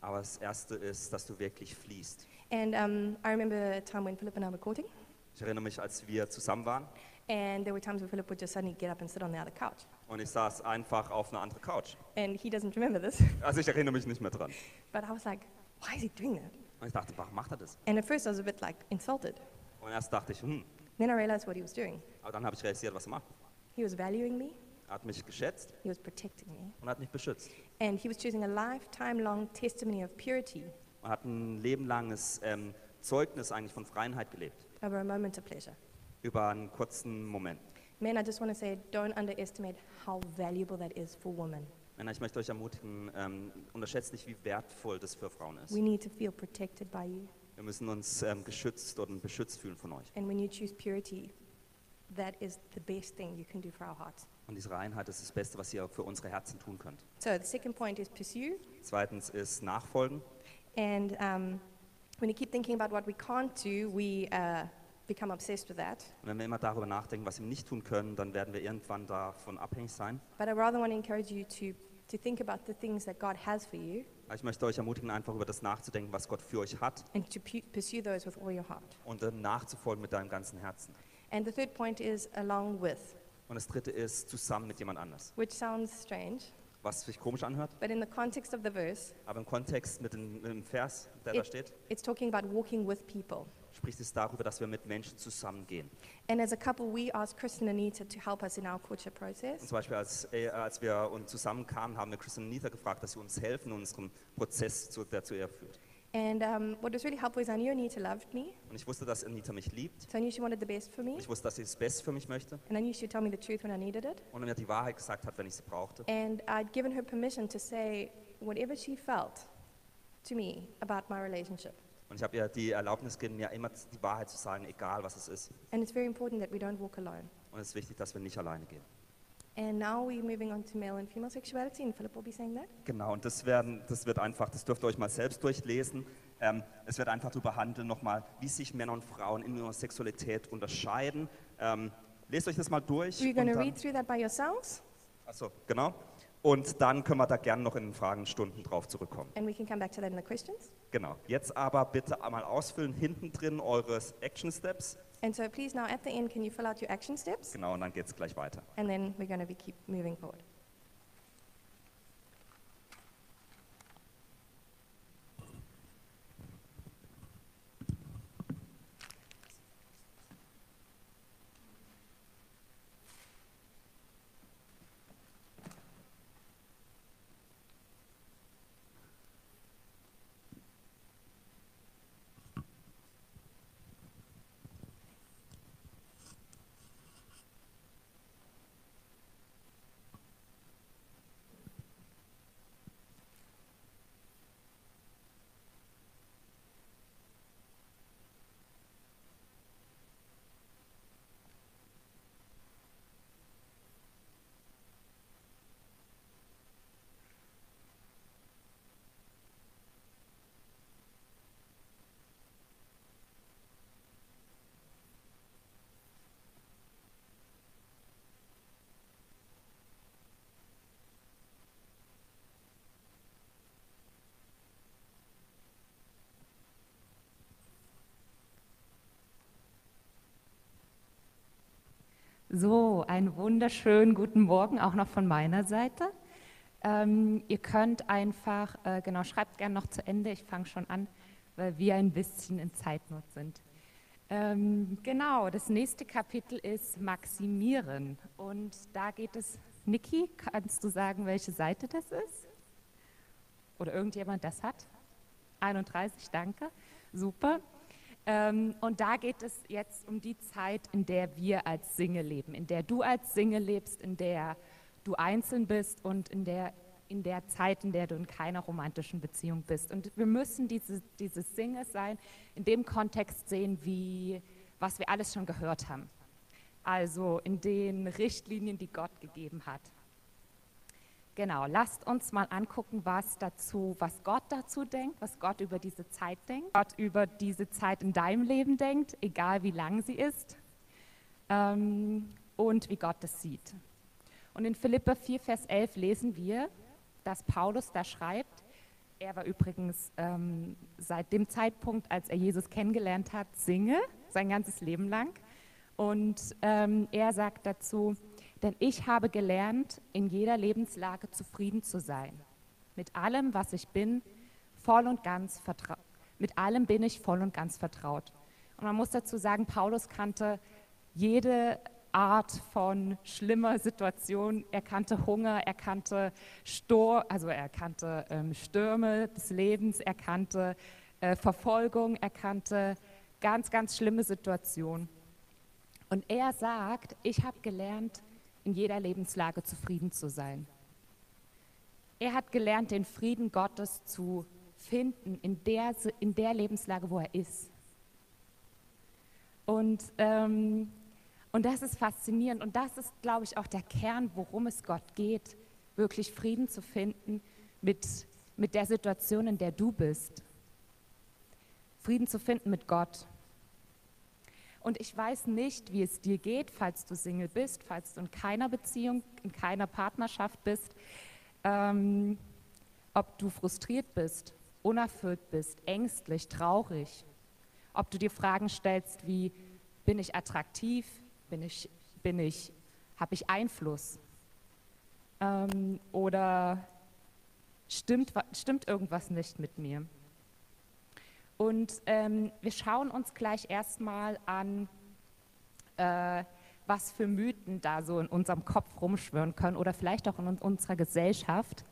Aber das Erste ist, dass du wirklich fließt. And um, I remember a time when Philip and I were courting, Ich erinnere mich, als wir zusammen waren and there were times when Philip would just suddenly get up and sit on the other couch. und ich saß einfach auf einer anderen Couch. And he doesn't remember this, Also ich erinnere mich nicht mehr dran. but I was like, why is he doing that? Und ich dachte, warum macht er das? And at first I was a bit like insulted. Und erst dachte ich, hm, Then I realized what he was doing. aber dann habe ich realisiert, was er macht. He was valuing me, Er hat mich geschätzt he was protecting me, und hat mich beschützt. and he was choosing a lifetime long testimony of purity Und hat ein lebenlanges ähm, Zeugnis eigentlich von Freiheit gelebt. Over a moment of pleasure. Über einen kurzen Moment. Men, I just want to say, don't underestimate how valuable that is for women. Männer, ich möchte euch ermutigen, ähm, unterschätzt nicht, wie wertvoll das für Frauen ist. We need to feel protected by you. Wir müssen uns ähm, geschützt und beschützt fühlen von euch. And when you choose purity, that is the best thing you can do for our hearts. Und diese Reinheit ist das Beste, was ihr für unsere Herzen tun könnt. So the second point is pursue. Zweitens ist Nachfolgen. And um, when you keep thinking about what we can't do, we uh, become obsessed with that. Und wenn wir immer darüber nachdenken, was wir nicht tun können, dann werden wir irgendwann davon abhängig sein. But I rather want to encourage you to, to think about the things that God has for you ich möchte euch ermutigen, einfach über das nachzudenken, was Gott für euch hat and to pu- pursue those with all your heart. und dann nachzufolgen mit deinem ganzen Herzen. And the third point is along with, Und das dritte ist zusammen mit jemand anders. which sounds strange, was sich komisch anhört, but in the context of the verse, aber im Kontext mit dem, mit dem Vers, der da it- steht, it's talking about walking with people. spricht es darüber, dass wir mit Menschen zusammengehen. And as a couple, we asked Chris and Anita to help us in our courtship Und process. zum Beispiel, als, äh, als wir uns zusammenkamen, haben wir Chris und Anita gefragt, dass sie uns helfen in unserem Prozess, zu, der zu ihr führt. And um, what was really helpful is I knew Anita loved me, Und ich wusste, dass Anita mich liebt. so I knew she wanted the best for me, ich wusste, dass sie das Beste für mich möchte. and I knew she'd tell me the truth when I needed it. Und mir die Wahrheit gesagt hat, wenn ich sie brauchte. And I'd given her permission to say whatever she felt to me about my relationship. Und ich habe ihr die Erlaubnis gegeben, mir immer die Wahrheit zu sagen, egal was es ist. And it's very important that we don't walk alone. Und es ist wichtig, dass wir nicht alleine gehen. And now we're moving on to male and female sexuality, and Philip will be saying that. Genau, und das, werden, das wird einfach, das dürft ihr euch mal selbst durchlesen. Ähm, es wird einfach darüber handeln, nochmal, wie sich Männer und Frauen in ihrer Sexualität unterscheiden. Ähm, lest euch das mal durch. We're going to read through that by yourselves, Achso, genau. Und dann können wir da gerne noch in den Fragenstunden drauf zurückkommen. and we can come back to that in the questions. Genau. Jetzt aber bitte einmal ausfüllen, hinten drin eure Action Steps. And so please now at the end, can you fill out your action steps? Genau, und dann geht es gleich weiter. And then we're going to be keep moving forward. So, einen wunderschönen guten Morgen auch noch von meiner Seite. Ähm, ihr könnt einfach, äh, genau, schreibt gerne noch zu Ende, ich fange schon an, weil wir ein bisschen in Zeitnot sind. Ähm, genau, das nächste Kapitel ist Maximieren und da geht es, Niki, kannst du sagen, welche Seite das ist? Oder irgendjemand das hat? 31, danke, super. Ähm, und da geht es jetzt um die Zeit, in der wir als Single leben, in der du als Single lebst, in der du einzeln bist und in der, in der Zeit, in der du in keiner romantischen Beziehung bist. Und wir müssen diese, dieses Single sein in dem Kontext sehen, wie was wir alles schon gehört haben. Also in den Richtlinien, die Gott gegeben hat. Genau, lasst uns mal angucken, was dazu, was Gott dazu denkt, was Gott über diese Zeit denkt, Gott über diese Zeit in deinem Leben denkt, egal wie lang sie ist, ähm, und wie Gott es sieht. Und in Philippa 4, Vers 11 lesen wir, dass Paulus da schreibt, er war übrigens ähm, seit dem Zeitpunkt, als er Jesus kennengelernt hat, Single, sein ganzes Leben lang. Und ähm, er sagt dazu, denn ich habe gelernt, in jeder Lebenslage zufrieden zu sein. Mit allem, was ich bin, voll und ganz vertraut. Mit allem bin ich voll und ganz vertraut. Und man muss dazu sagen, Paulus kannte jede Art von schlimmer Situation. Er kannte Hunger, er kannte Stor, also er kannte ähm, Stürme des Lebens, er kannte äh, Verfolgung, er kannte ganz, ganz schlimme Situationen. Und er sagt, ich habe gelernt, in jeder Lebenslage zufrieden zu sein. Er hat gelernt, den Frieden Gottes zu finden in der, in der Lebenslage, wo er ist. Und, ähm, und das ist faszinierend und das ist, glaube ich, auch der Kern, worum es Gott geht, wirklich Frieden zu finden mit, mit der Situation, in der du bist. Frieden zu finden mit Gott. Und ich weiß nicht, wie es dir geht, falls du Single bist, falls du in keiner Beziehung, in keiner Partnerschaft bist, ähm, ob du frustriert bist, unerfüllt bist, ängstlich, traurig, ob du dir Fragen stellst wie, bin ich attraktiv, bin ich, bin ich, habe ich Einfluss? Ähm, oder stimmt, stimmt irgendwas nicht mit mir? Und ähm, wir schauen uns gleich erstmal an, äh, was für Mythen da so in unserem Kopf rumschwören können oder vielleicht auch in unserer Gesellschaft.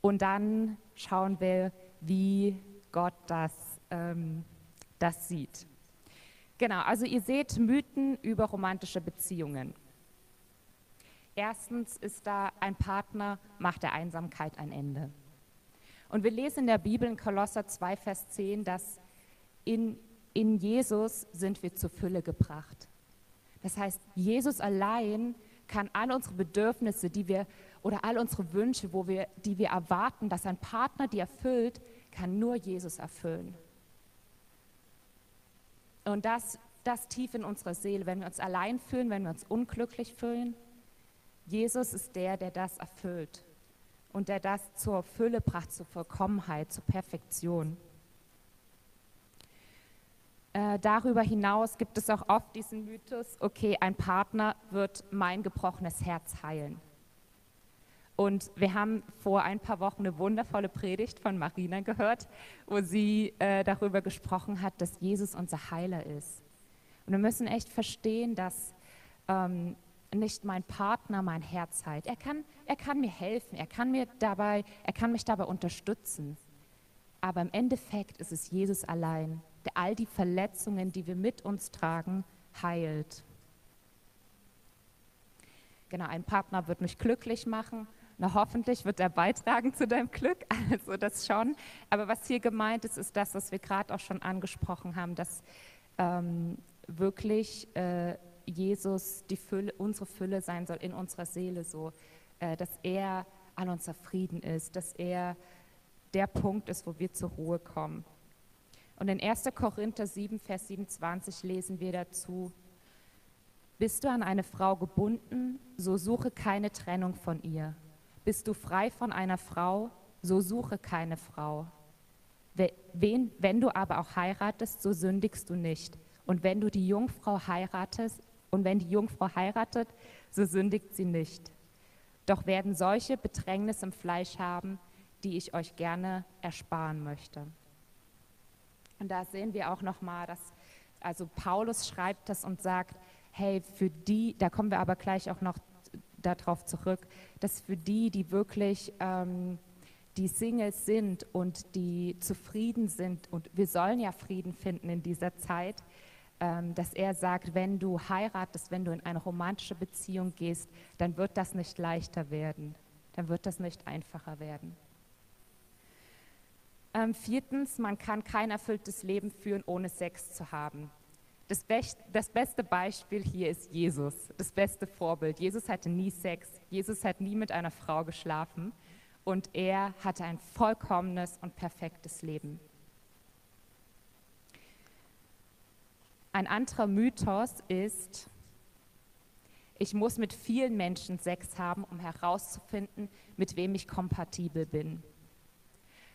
Und dann schauen wir, wie Gott das, ähm, das sieht. Genau, also ihr seht Mythen über romantische Beziehungen. Erstens ist da ein Partner, macht der Einsamkeit ein Ende. Und wir lesen in der Bibel in Kolosser 2, Vers 10, dass in, in Jesus sind wir zur Fülle gebracht. Das heißt, Jesus allein kann all unsere Bedürfnisse, die wir oder all unsere Wünsche, wo wir, die wir erwarten, dass ein Partner die erfüllt, kann nur Jesus erfüllen. Und das, das tief in unserer Seele, wenn wir uns allein fühlen, wenn wir uns unglücklich fühlen, Jesus ist der, der das erfüllt und der das zur Fülle bracht, zur Vollkommenheit, zur Perfektion. Äh, darüber hinaus gibt es auch oft diesen Mythos, okay, ein Partner wird mein gebrochenes Herz heilen. Und wir haben vor ein paar Wochen eine wundervolle Predigt von Marina gehört, wo sie äh, darüber gesprochen hat, dass Jesus unser Heiler ist. Und wir müssen echt verstehen, dass ähm, nicht mein Partner mein Herz heilt. Er kann, er kann mir helfen, er kann, mir dabei, er kann mich dabei unterstützen. Aber im Endeffekt ist es Jesus allein, der all die Verletzungen, die wir mit uns tragen, heilt. Genau, ein Partner wird mich glücklich machen. Na, hoffentlich wird er beitragen zu deinem Glück, also das schon. Aber was hier gemeint ist, ist das, was wir gerade auch schon angesprochen haben, dass ähm, wirklich äh, Jesus die Fülle, unsere Fülle sein soll in unserer Seele, so, äh, dass er an unser Frieden ist, dass er der Punkt ist, wo wir zur Ruhe kommen. Und in 1. Korinther 7, Vers 27 lesen wir dazu, bist du an eine Frau gebunden, so suche keine Trennung von ihr. Bist du frei von einer Frau, so suche keine Frau. Wen, wenn du aber auch heiratest, so sündigst du nicht. Und wenn du die Jungfrau heiratest, und wenn die Jungfrau heiratet, so sündigt sie nicht. Doch werden solche Bedrängnis im Fleisch haben, die ich euch gerne ersparen möchte. Und da sehen wir auch nochmal, dass also Paulus schreibt das und sagt, hey, für die, da kommen wir aber gleich auch noch darauf zurück, dass für die, die wirklich ähm, die Singles sind und die zufrieden sind, und wir sollen ja Frieden finden in dieser Zeit, ähm, dass er sagt, wenn du heiratest, wenn du in eine romantische Beziehung gehst, dann wird das nicht leichter werden, dann wird das nicht einfacher werden. Ähm, viertens, man kann kein erfülltes Leben führen, ohne Sex zu haben. Das, Best, das, beste Beispiel hier ist Jesus, das beste Vorbild. Jesus hatte nie Sex, Jesus hat nie mit einer Frau geschlafen und er hatte ein vollkommenes und perfektes Leben. Ein anderer Mythos ist, ich muss mit vielen Menschen Sex haben, um herauszufinden, mit wem ich kompatibel bin.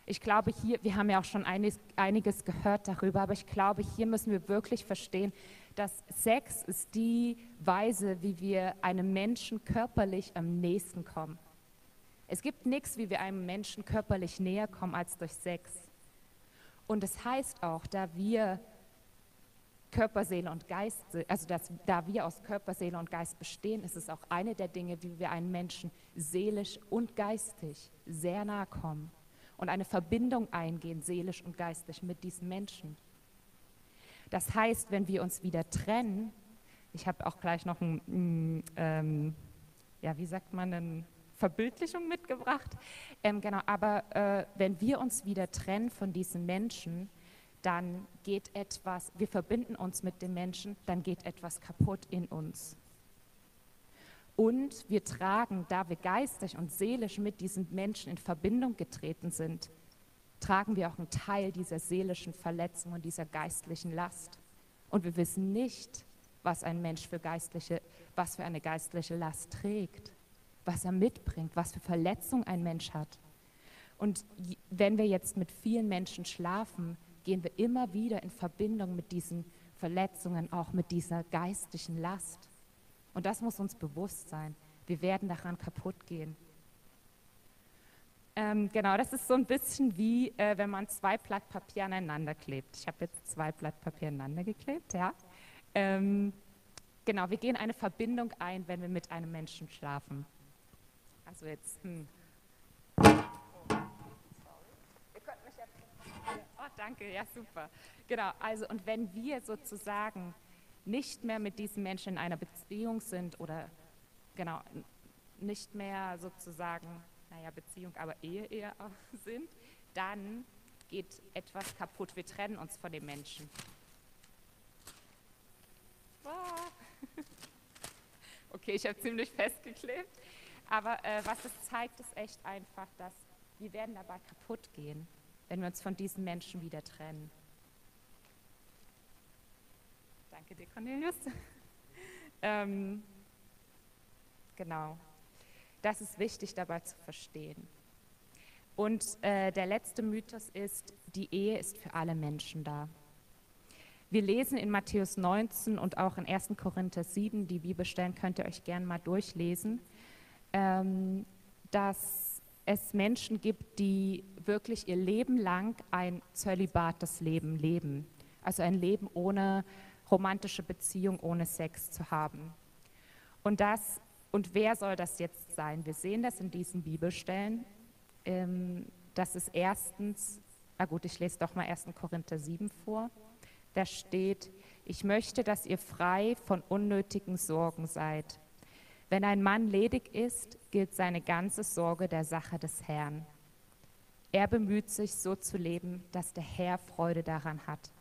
Ich glaube hier, wir haben ja auch schon einiges, einiges gehört darüber, aber ich glaube, hier müssen wir wirklich verstehen, dass Sex ist die Weise, wie wir einem Menschen körperlich am nächsten kommen. Es gibt nichts, wie wir einem Menschen körperlich näher kommen als durch Sex. Und es das heißt auch, da wir Körper, Seele und Geist, also dass, da wir aus Körper, Seele und Geist bestehen, ist es auch eine der Dinge, wie wir einem Menschen seelisch und geistig sehr nahe kommen und eine Verbindung eingehen, seelisch und geistlich mit diesen Menschen. Das heißt, wenn wir uns wieder trennen, ich habe auch gleich noch ein, ähm, ja, wie sagt man, eine Verbildlichung mitgebracht. Ähm, genau, aber äh, wenn wir uns wieder trennen von diesen Menschen, dann geht etwas, wir verbinden uns mit dem Menschen, dann geht etwas kaputt in uns. Und wir tragen, da wir geistig und seelisch mit diesen Menschen in Verbindung getreten sind, tragen wir auch einen Teil dieser seelischen Verletzung und dieser geistlichen Last. Und wir wissen nicht, was ein Mensch für geistliche, was für eine geistliche Last trägt, was er mitbringt, was für Verletzung ein Mensch hat. Und wenn wir jetzt mit vielen Menschen schlafen, gehen wir immer wieder in Verbindung mit diesen Verletzungen, auch mit dieser geistlichen Last. Und das muss uns bewusst sein. Wir werden daran kaputt gehen. Ähm, genau, das ist so ein bisschen wie, äh, wenn man zwei Blatt Papier aneinander klebt. Ich habe jetzt zwei Blatt Papier aneinander geklebt, ja. Ähm, genau, wir gehen eine Verbindung ein, wenn wir mit einem Menschen schlafen. Also jetzt, hm. Oh, danke, ja, super. Genau, also und wenn wir sozusagen nicht mehr mit diesem Menschen in einer Beziehung sind oder genau, nicht mehr sozusagen naja, Beziehung, aber Ehe eher sind, dann geht etwas kaputt. Wir trennen uns von dem Menschen. Okay, ich habe ziemlich festgeklebt. Aber äh, was es zeigt, ist echt einfach, dass wir werden dabei kaputt gehen, wenn wir uns von diesen Menschen wieder trennen. Danke dir, Cornelius. ähm, genau. Das ist wichtig dabei zu verstehen. Und äh, der letzte Mythos ist, die Ehe ist für alle Menschen da. Wir lesen in Matthäus 19 und auch in 1. Korinther 7, die Bibelstellen könnt ihr euch gerne mal durchlesen, ähm, dass es Menschen gibt, die wirklich ihr Leben lang ein zölibates Leben leben. Also ein Leben ohne romantische Beziehung, ohne Sex zu haben. Und das und wer soll das jetzt sein? Wir sehen das in diesen Bibelstellen. Ähm, das ist erstens, ah gut, ich lese doch mal 1. Korinther 7 vor. Da steht, ich möchte, dass ihr frei von unnötigen Sorgen seid. Wenn ein Mann ledig ist, gilt seine ganze Sorge der Sache des Herrn. Er bemüht sich, so zu leben, dass der Herr Freude daran hat.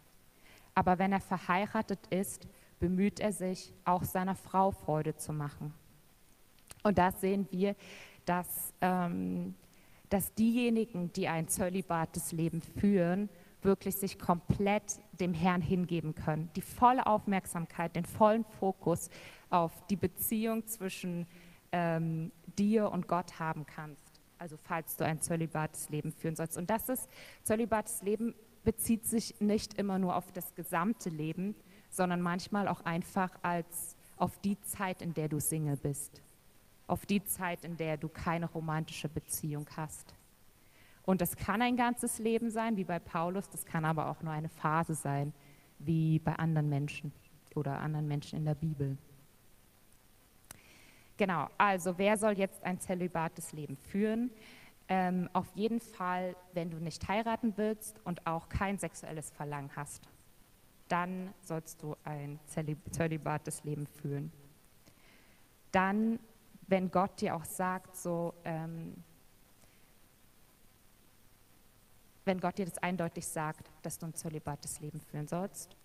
Aber wenn er verheiratet ist, bemüht er sich, auch seiner Frau Freude zu machen. Und da sehen wir, dass, ähm, dass diejenigen, die ein zölibates Leben führen, wirklich sich komplett dem Herrn hingeben können. Die volle Aufmerksamkeit, den vollen Fokus auf die Beziehung zwischen ähm, dir und Gott haben kannst. Also falls du ein zölibates Leben führen sollst. Und das ist, zölibates Leben bezieht sich nicht immer nur auf das gesamte Leben, sondern manchmal auch einfach als auf die Zeit, in der du Single bist auf die Zeit, in der du keine romantische Beziehung hast. Und das kann ein ganzes Leben sein, wie bei Paulus, das kann aber auch nur eine Phase sein, wie bei anderen Menschen oder anderen Menschen in der Bibel. Genau, also wer soll jetzt ein zölibates Leben führen? Ähm, auf jeden Fall, wenn du nicht heiraten willst und auch kein sexuelles Verlangen hast, dann sollst du ein zölibates Leben führen. Dann wenn Gott dir auch sagt, so, ähm, wenn Gott dir das eindeutig sagt, dass du ein zölibates Leben führen sollst.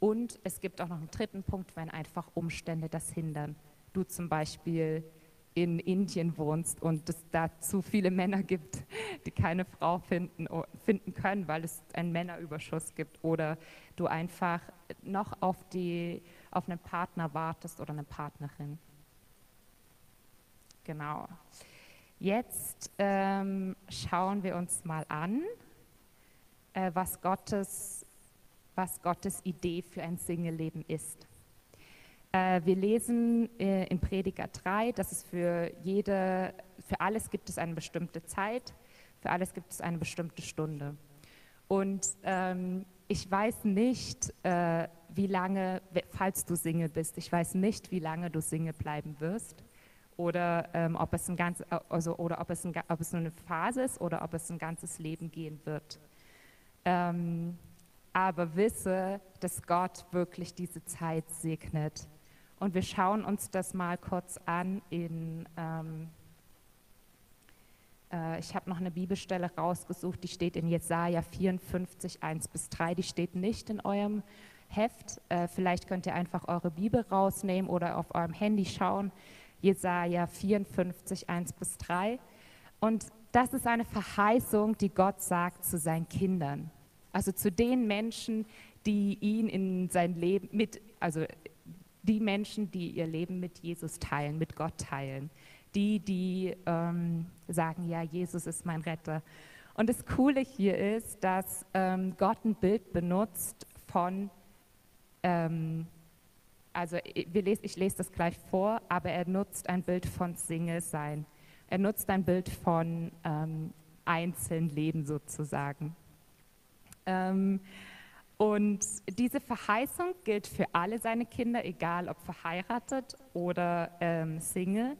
Und es gibt auch noch einen dritten Punkt, wenn einfach Umstände das hindern. Du zum Beispiel in Indien wohnst und es da zu viele Männer gibt, die keine Frau finden, finden können, weil es einen Männerüberschuss gibt. Oder du einfach noch auf, die, auf einen Partner wartest oder eine Partnerin. Genau. Jetzt ähm, schauen wir uns mal an, äh, was, Gottes, was Gottes Idee für ein Single-Leben ist. Äh, wir lesen äh, in Prediger 3, dass es für jede, für alles gibt es eine bestimmte Zeit, für alles gibt es eine bestimmte Stunde. Und ähm, ich weiß nicht, äh, wie lange, falls du Single bist, ich weiß nicht, wie lange du Single bleiben wirst oder ähm, ob es ein ganz, also, oder ob es, ein, ob es eine Phase ist oder ob es ein ganzes Leben gehen wird. Ähm, aber wisse, dass Gott wirklich diese Zeit segnet. Und wir schauen uns das mal kurz an in, ähm, äh, ich habe noch eine Bibelstelle rausgesucht, die steht in Jesaja 54, 1 bis 3, die steht nicht in eurem Heft. Äh, vielleicht könnt ihr einfach eure Bibel rausnehmen oder auf eurem Handy schauen. Jesaja 54, 1 bis 3. Und das ist eine Verheißung, die Gott sagt zu seinen Kindern. Also zu den Menschen, die ihn in sein Leben mit, also die Menschen, die ihr Leben mit Jesus teilen, mit Gott teilen. Die, die ähm, sagen, ja, Jesus ist mein Retter. Und das Coole hier ist, dass ähm, Gott ein Bild benutzt von ähm, also ich lese, ich lese das gleich vor, aber er nutzt ein Bild von Single sein, Er nutzt ein Bild von ähm, Einzelnleben sozusagen. Ähm, und diese Verheißung gilt für alle seine Kinder, egal ob verheiratet oder ähm, Single.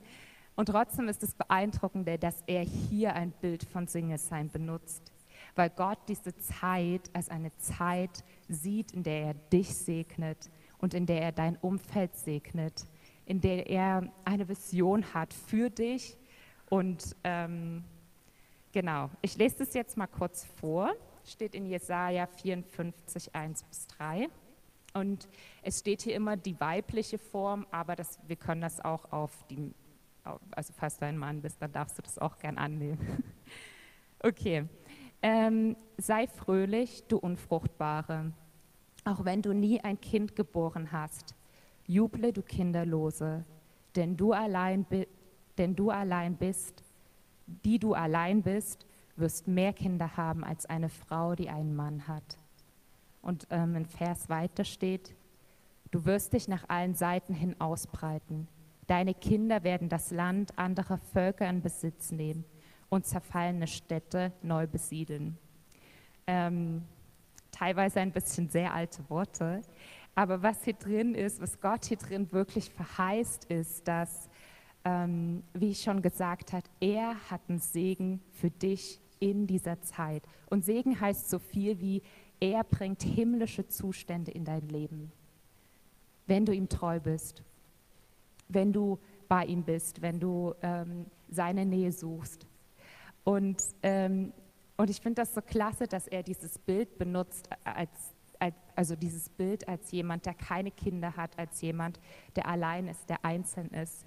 Und trotzdem ist es beeindruckend, dass er hier ein Bild von Single-Sein benutzt, weil Gott diese Zeit als eine Zeit sieht, in der er dich segnet und in der er dein Umfeld segnet, in der er eine Vision hat für dich. Und ähm, genau, ich lese das jetzt mal kurz vor steht in Jesaja 54, 1 bis 3. Und es steht hier immer die weibliche Form, aber das, wir können das auch auf die, also falls du ein Mann bist, dann darfst du das auch gern annehmen. okay. Ähm, sei fröhlich, du Unfruchtbare, auch wenn du nie ein Kind geboren hast. Juble, du Kinderlose, denn du allein, denn du allein bist, die du allein bist, wirst mehr Kinder haben als eine Frau, die einen Mann hat. Und ähm, im Vers weiter steht, du wirst dich nach allen Seiten hin ausbreiten. Deine Kinder werden das Land anderer Völker in Besitz nehmen und zerfallene Städte neu besiedeln. Ähm, teilweise ein bisschen sehr alte Worte, aber was hier drin ist, was Gott hier drin wirklich verheißt, ist, dass, ähm, wie ich schon gesagt habe, er hat einen Segen für dich in dieser Zeit. Und Segen heißt so viel wie, er bringt himmlische Zustände in dein Leben. Wenn du ihm treu bist, wenn du bei ihm bist, wenn du ähm, seine Nähe suchst. Und, ähm, und ich finde das so klasse, dass er dieses Bild benutzt, als, als, also dieses Bild als jemand, der keine Kinder hat, als jemand, der allein ist, der einzeln ist.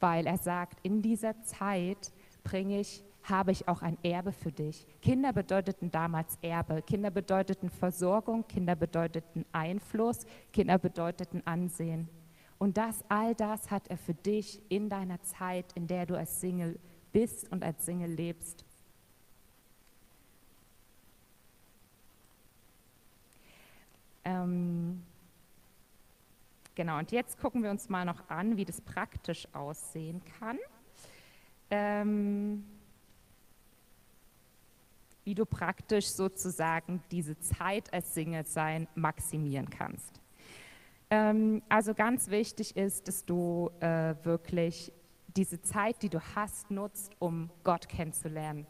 Weil er sagt, in dieser Zeit bringe ich habe ich auch ein Erbe für dich. Kinder bedeuteten damals Erbe. Kinder bedeuteten Versorgung, Kinder bedeuteten Einfluss, Kinder bedeuteten Ansehen. Und das, all das hat er für dich in deiner Zeit, in der du als Single bist und als Single lebst. Ähm, genau, und jetzt gucken wir uns mal noch an, wie das praktisch aussehen kann. Ähm, wie du praktisch sozusagen diese Zeit als Single sein maximieren kannst. Ähm, also ganz wichtig ist, dass du äh, wirklich diese Zeit, die du hast, nutzt, um Gott kennenzulernen,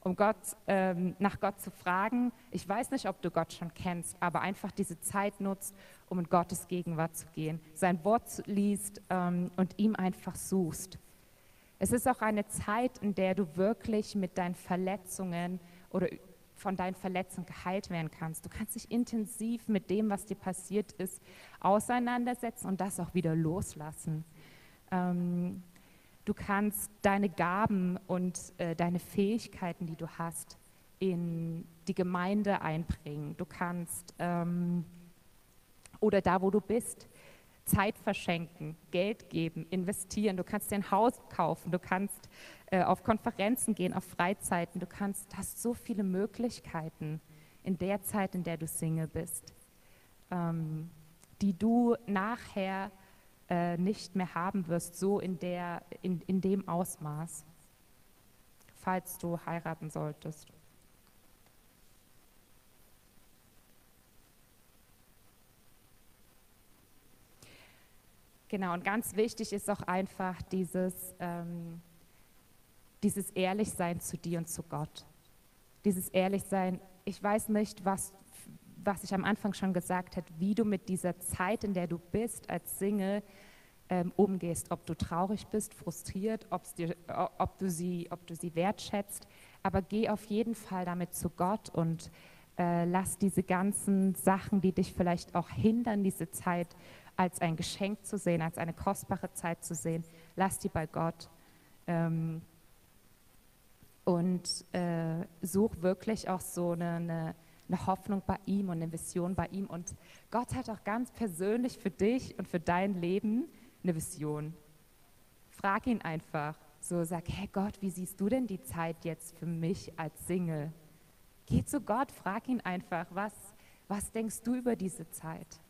um Gott, ähm, nach Gott zu fragen. Ich weiß nicht, ob du Gott schon kennst, aber einfach diese Zeit nutzt, um in Gottes Gegenwart zu gehen, sein Wort liest ähm, und ihm einfach suchst. Es ist auch eine Zeit, in der du wirklich mit deinen Verletzungen oder von deinen Verletzungen geheilt werden kannst. Du kannst dich intensiv mit dem, was dir passiert ist, auseinandersetzen und das auch wieder loslassen. Ähm, du kannst deine Gaben und äh, deine Fähigkeiten, die du hast, in die Gemeinde einbringen. Du kannst ähm, oder da, wo du bist, Zeit verschenken, Geld geben, investieren. Du kannst dir ein Haus kaufen, du kannst äh, auf Konferenzen gehen, auf Freizeiten. Du kannst, hast so viele Möglichkeiten in der Zeit, in der du Single bist, ähm, die du nachher äh, nicht mehr haben wirst, so in, der, in, in dem Ausmaß, falls du heiraten solltest. Genau, und ganz wichtig ist auch einfach dieses, ähm, dieses Ehrlichsein zu dir und zu Gott. Dieses Ehrlichsein, ich weiß nicht, was, was ich am Anfang schon gesagt habe, wie du mit dieser Zeit, in der du bist als Single, ähm, umgehst, ob du traurig bist, frustriert, dir, ob, du sie, ob du sie wertschätzt, aber geh auf jeden Fall damit zu Gott und äh, lass diese ganzen Sachen, die dich vielleicht auch hindern, diese Zeit als ein Geschenk zu sehen, als eine kostbare Zeit zu sehen. Lass die bei Gott. Ähm, und äh, such wirklich auch so eine, eine, eine, Hoffnung bei ihm und eine Vision bei ihm. Und Gott hat auch ganz persönlich für dich und für dein Leben eine Vision. Frag ihn einfach. So sag, hey Gott, wie siehst du denn die Zeit jetzt für mich als Single? Geh zu Gott, frag ihn einfach, was, was denkst du über diese Zeit?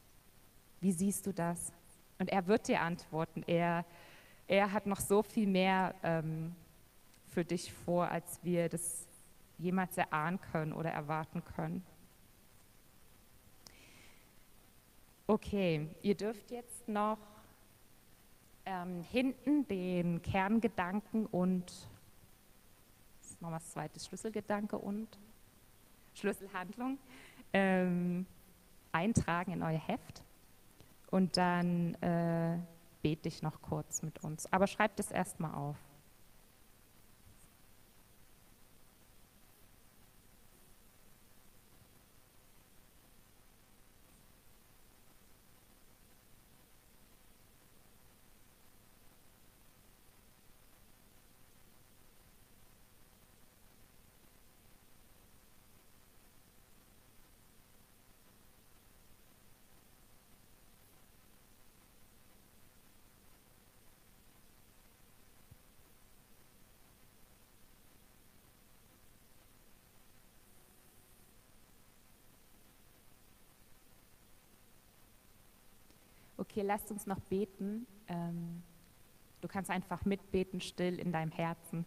Wie siehst du das? Und er wird dir antworten. Er, er hat noch so viel mehr ähm, für dich vor, als wir das jemals erahnen können oder erwarten können. Okay, ihr dürft jetzt noch ähm, hinten den Kerngedanken und das ist nochmal das zweite Schlüsselgedanke und Schlüsselhandlung ähm, eintragen in euer Heft und dann äh, bete ich noch kurz mit uns. Aber schreibt es erstmal auf. Okay, lasst uns noch beten. Ähm, du kannst einfach mitbeten, still in deinem Herzen.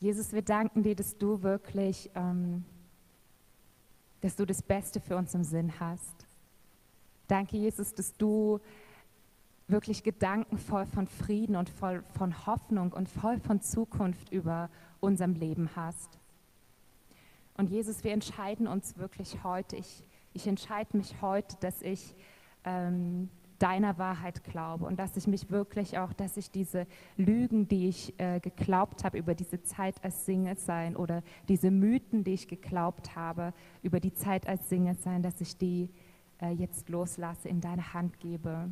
Jesus, wir danken dir, dass du wirklich, ähm, dass du das Beste für uns im Sinn hast. Danke, Jesus, dass du wirklich Gedanken voll von Frieden und voll von Hoffnung und voll von Zukunft über unserem Leben hast. Und Jesus, wir entscheiden uns wirklich heute, ich ich entscheide mich heute, dass ich ähm, deiner Wahrheit glaube und dass ich mich wirklich auch, dass ich diese Lügen, die ich äh, geglaubt habe über diese Zeit als Single sein oder diese Mythen, die ich geglaubt habe über die Zeit als Single sein, dass ich die äh, jetzt loslasse, in deine Hand gebe.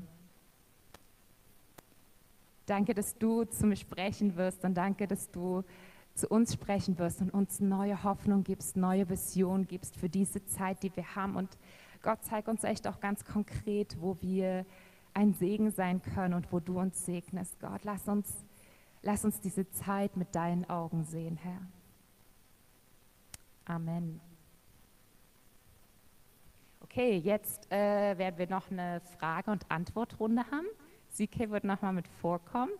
Danke, dass du zu mir sprechen wirst und danke, dass du zu uns sprechen wirst und uns neue Hoffnung gibst, neue Vision gibst für diese Zeit, die wir haben. Und Gott, zeig uns echt auch ganz konkret, wo wir ein Segen sein können und wo du uns segnest. Gott, lass uns, lass uns diese Zeit mit deinen Augen sehen, Herr. Amen. Okay, jetzt äh, werden wir noch eine Frage- und Antwortrunde haben. Sike wird nochmal mit vorkommen.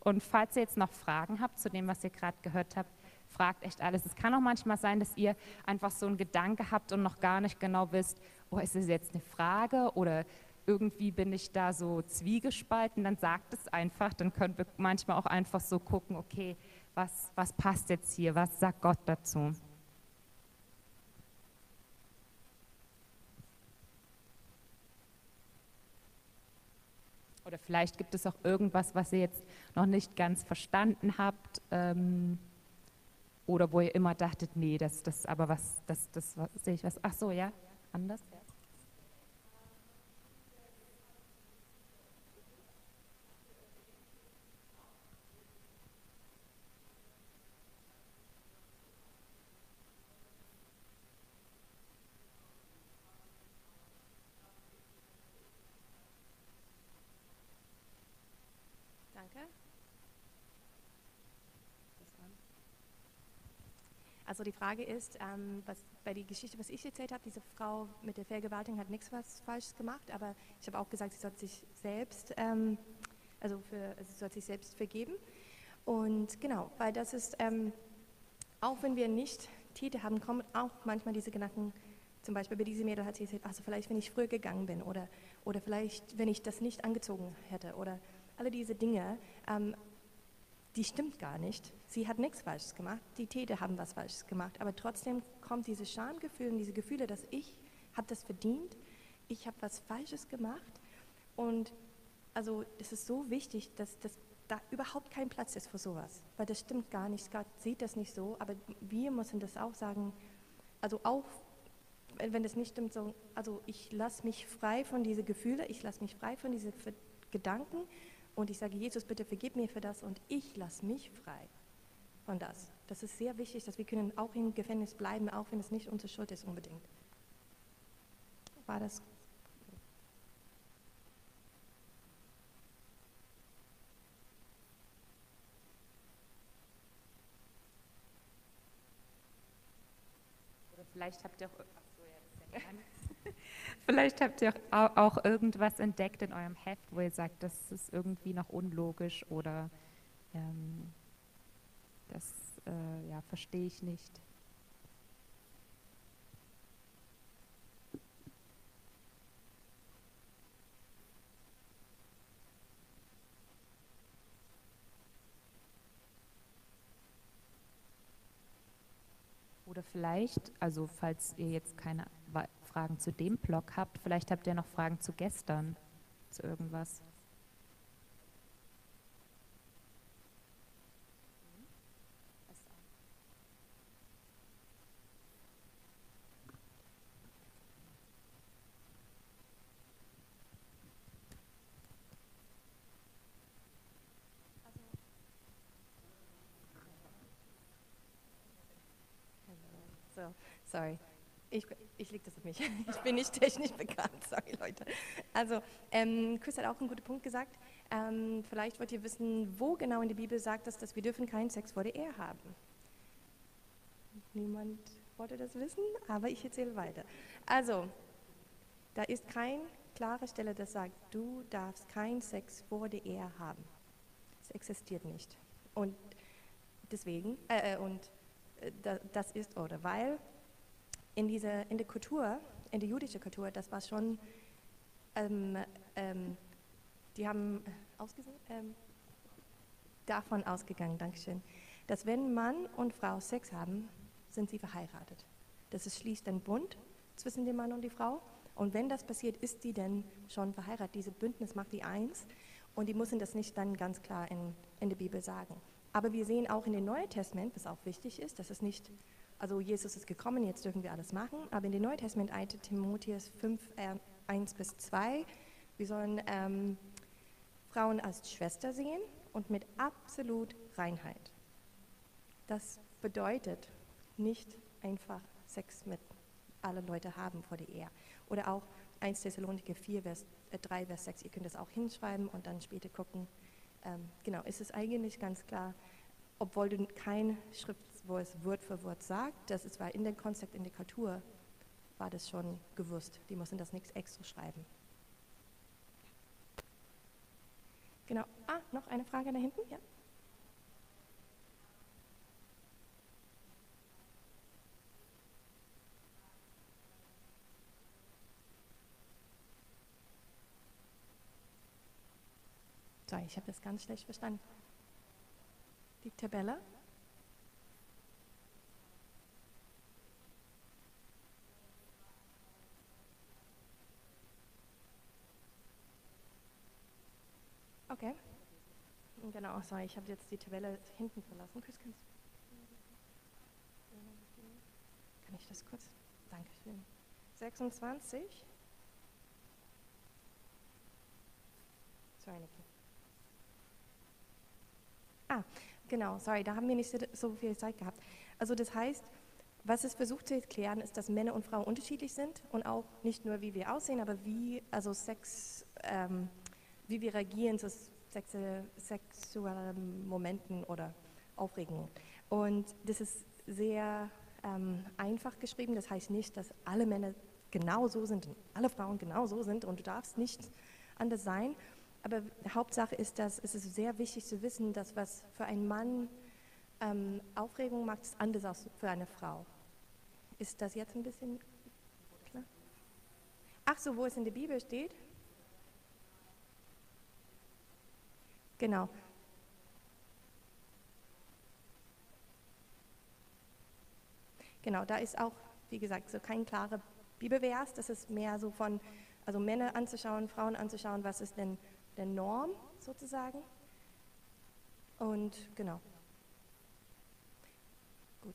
Und falls ihr jetzt noch Fragen habt zu dem, was ihr gerade gehört habt, fragt echt alles. Es kann auch manchmal sein, dass ihr einfach so einen Gedanke habt und noch gar nicht genau wisst, oh, ist das jetzt eine Frage oder irgendwie bin ich da so zwiegespalten, dann sagt es einfach, dann können wir manchmal auch einfach so gucken, okay, was, was passt jetzt hier, was sagt Gott dazu? Oder vielleicht gibt es auch irgendwas, was ihr jetzt noch nicht ganz verstanden habt. Ähm, oder wo ihr immer dachtet, nee, das, das, aber was, das, das, sehe ich was. Ach so, ja, anders. Ja. Also die Frage ist, ähm, was, bei der Geschichte, was ich erzählt habe, diese Frau mit der Vergewaltigung hat nichts was Falsches gemacht, aber ich habe auch gesagt, sie sollte sich selbst, ähm, also, für, also sie sollte sich selbst vergeben. Und genau, weil das ist, ähm, auch wenn wir nicht Täter haben, kommen auch manchmal diese Gedanken, zum Beispiel bei diesem Mädel hat sie gesagt, also vielleicht, wenn ich früher gegangen bin oder, oder vielleicht, wenn ich das nicht angezogen hätte oder alle diese Dinge. Ähm, die stimmt gar nicht. Sie hat nichts Falsches gemacht. Die Täter haben was Falsches gemacht. Aber trotzdem kommt dieses Schamgefühl und diese Gefühle, dass ich habe das verdient, ich habe was Falsches gemacht. Und also es ist so wichtig, dass, dass da überhaupt kein Platz ist für sowas. Weil das stimmt gar nicht. Gott sieht das nicht so. Aber wir müssen das auch sagen. Also auch wenn das nicht stimmt, so, also ich lasse mich frei von diesen Gefühlen, ich lasse mich frei von diesen Gedanken und ich sage, Jesus, bitte vergib mir für das und ich lasse mich frei von das. Das ist sehr wichtig, dass wir können auch im Gefängnis bleiben, auch wenn es nicht unsere Schuld ist unbedingt. War das Oder vielleicht habt ihr auch. Achso, ja, das ist ja Vielleicht habt ihr auch irgendwas entdeckt in eurem Heft, wo ihr sagt, das ist irgendwie noch unlogisch oder ähm, Das äh, ja, verstehe ich nicht. Vielleicht, also falls ihr jetzt keine Fragen zu dem Blog habt, vielleicht habt ihr noch Fragen zu gestern, zu irgendwas. Sorry. Ich, ich lege das auf mich. Ich bin nicht technisch bekannt, sorry Leute. Also, ähm, Chris hat auch einen guten Punkt gesagt. Ähm, vielleicht wollt ihr wissen, wo genau in der Bibel sagt es, dass wir dürfen keinen Sex vor der Ehe haben. Niemand wollte das wissen, aber ich erzähle weiter. Also, da ist keine klare Stelle, das sagt, du darfst keinen Sex vor der Ehe haben. Es existiert nicht. Und deswegen, äh, äh und das ist, oder weil in, dieser, in der Kultur, in der jüdischen Kultur, das war schon, ähm, ähm, die haben ähm, davon ausgegangen, Dankeschön, dass wenn Mann und Frau Sex haben, sind sie verheiratet. Das ist, schließt ein Bund zwischen dem Mann und der Frau. Und wenn das passiert, ist die denn schon verheiratet. Diese Bündnis macht die eins und die müssen das nicht dann ganz klar in, in der Bibel sagen. Aber wir sehen auch in dem Neuen Testament, was auch wichtig ist, dass es nicht also Jesus ist gekommen, jetzt dürfen wir alles machen. Aber in dem Neuen Testament 1 Timotheus 5, äh, 1 bis 2, wir sollen ähm, Frauen als Schwester sehen und mit absolut Reinheit. Das bedeutet nicht einfach Sex mit allen Leuten haben vor der Ehe. Oder auch 1 Thessaloniker 4, Vers, äh, 3, Vers 6, ihr könnt das auch hinschreiben und dann später gucken. Ähm, genau, ist es eigentlich ganz klar, obwohl du kein Schrift wo es Wort für Wort sagt, das ist, weil in der Konzept, in der Kultur war das schon gewusst. Die mussten das nichts extra schreiben. Genau. Ah, noch eine Frage da hinten? Ja. Sorry, ich habe das ganz schlecht verstanden. Die Tabelle? Okay. Genau, sorry, ich habe jetzt die Tabelle hinten verlassen. Kann ich das kurz? Dankeschön. 26. Sorry, Niki. Ah, genau, sorry, da haben wir nicht so viel Zeit gehabt. Also das heißt, was es versucht zu erklären, ist, dass Männer und Frauen unterschiedlich sind und auch nicht nur, wie wir aussehen, aber wie, also Sex, ähm, wie wir reagieren zu sexuellen Momenten oder Aufregungen. Und das ist sehr ähm, einfach geschrieben. Das heißt nicht, dass alle Männer genau so sind und alle Frauen genau so sind und du darfst nicht anders sein. Aber Hauptsache ist, dass es ist sehr wichtig zu wissen, dass was für einen Mann ähm, Aufregung macht, ist anders als für eine Frau. Ist das jetzt ein bisschen klar? Ach so, wo es in der Bibel steht? Genau. Genau, da ist auch, wie gesagt, so kein klarer Bibelvers. Das ist mehr so von, also Männer anzuschauen, Frauen anzuschauen, was ist denn der Norm sozusagen. Und genau. Gut.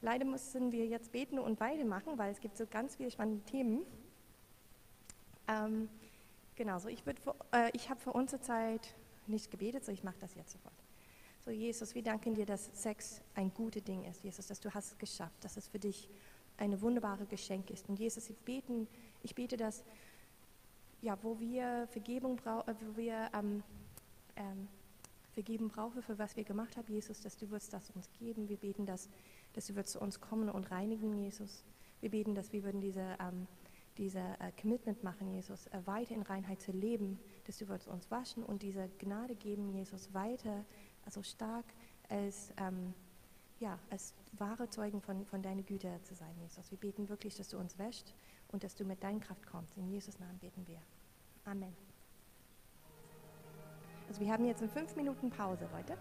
Leider müssen wir jetzt beten und weitermachen, weil es gibt so ganz viele spannende Themen. Ähm, genau, so ich, äh, ich habe für unsere Zeit nicht gebetet, so ich mache das jetzt sofort. So Jesus, wir danken dir, dass Sex ein gutes Ding ist, Jesus, dass du hast es geschafft, dass es für dich eine wunderbare Geschenk ist. Und Jesus, ich, beten, ich bete, dass ja, wo wir Vergebung brauchen, äh, wo wir ähm, ähm, vergeben brauchen für was wir gemacht haben, Jesus, dass du wirst das uns geben. Wir beten, dass, dass du wirst zu uns kommen und reinigen, Jesus. Wir beten, dass wir würden diese, ähm, diese äh, Commitment machen, Jesus, äh, weiter in Reinheit zu leben, dass du wirst uns waschen und diese Gnade geben, Jesus, weiter, also stark als, ähm, ja, als wahre Zeugen von, von deiner Güte zu sein, Jesus. Wir beten wirklich, dass du uns wäscht und dass du mit deiner Kraft kommst. In Jesus' Namen beten wir. Amen. Also wir haben jetzt eine fünf Minuten Pause, heute.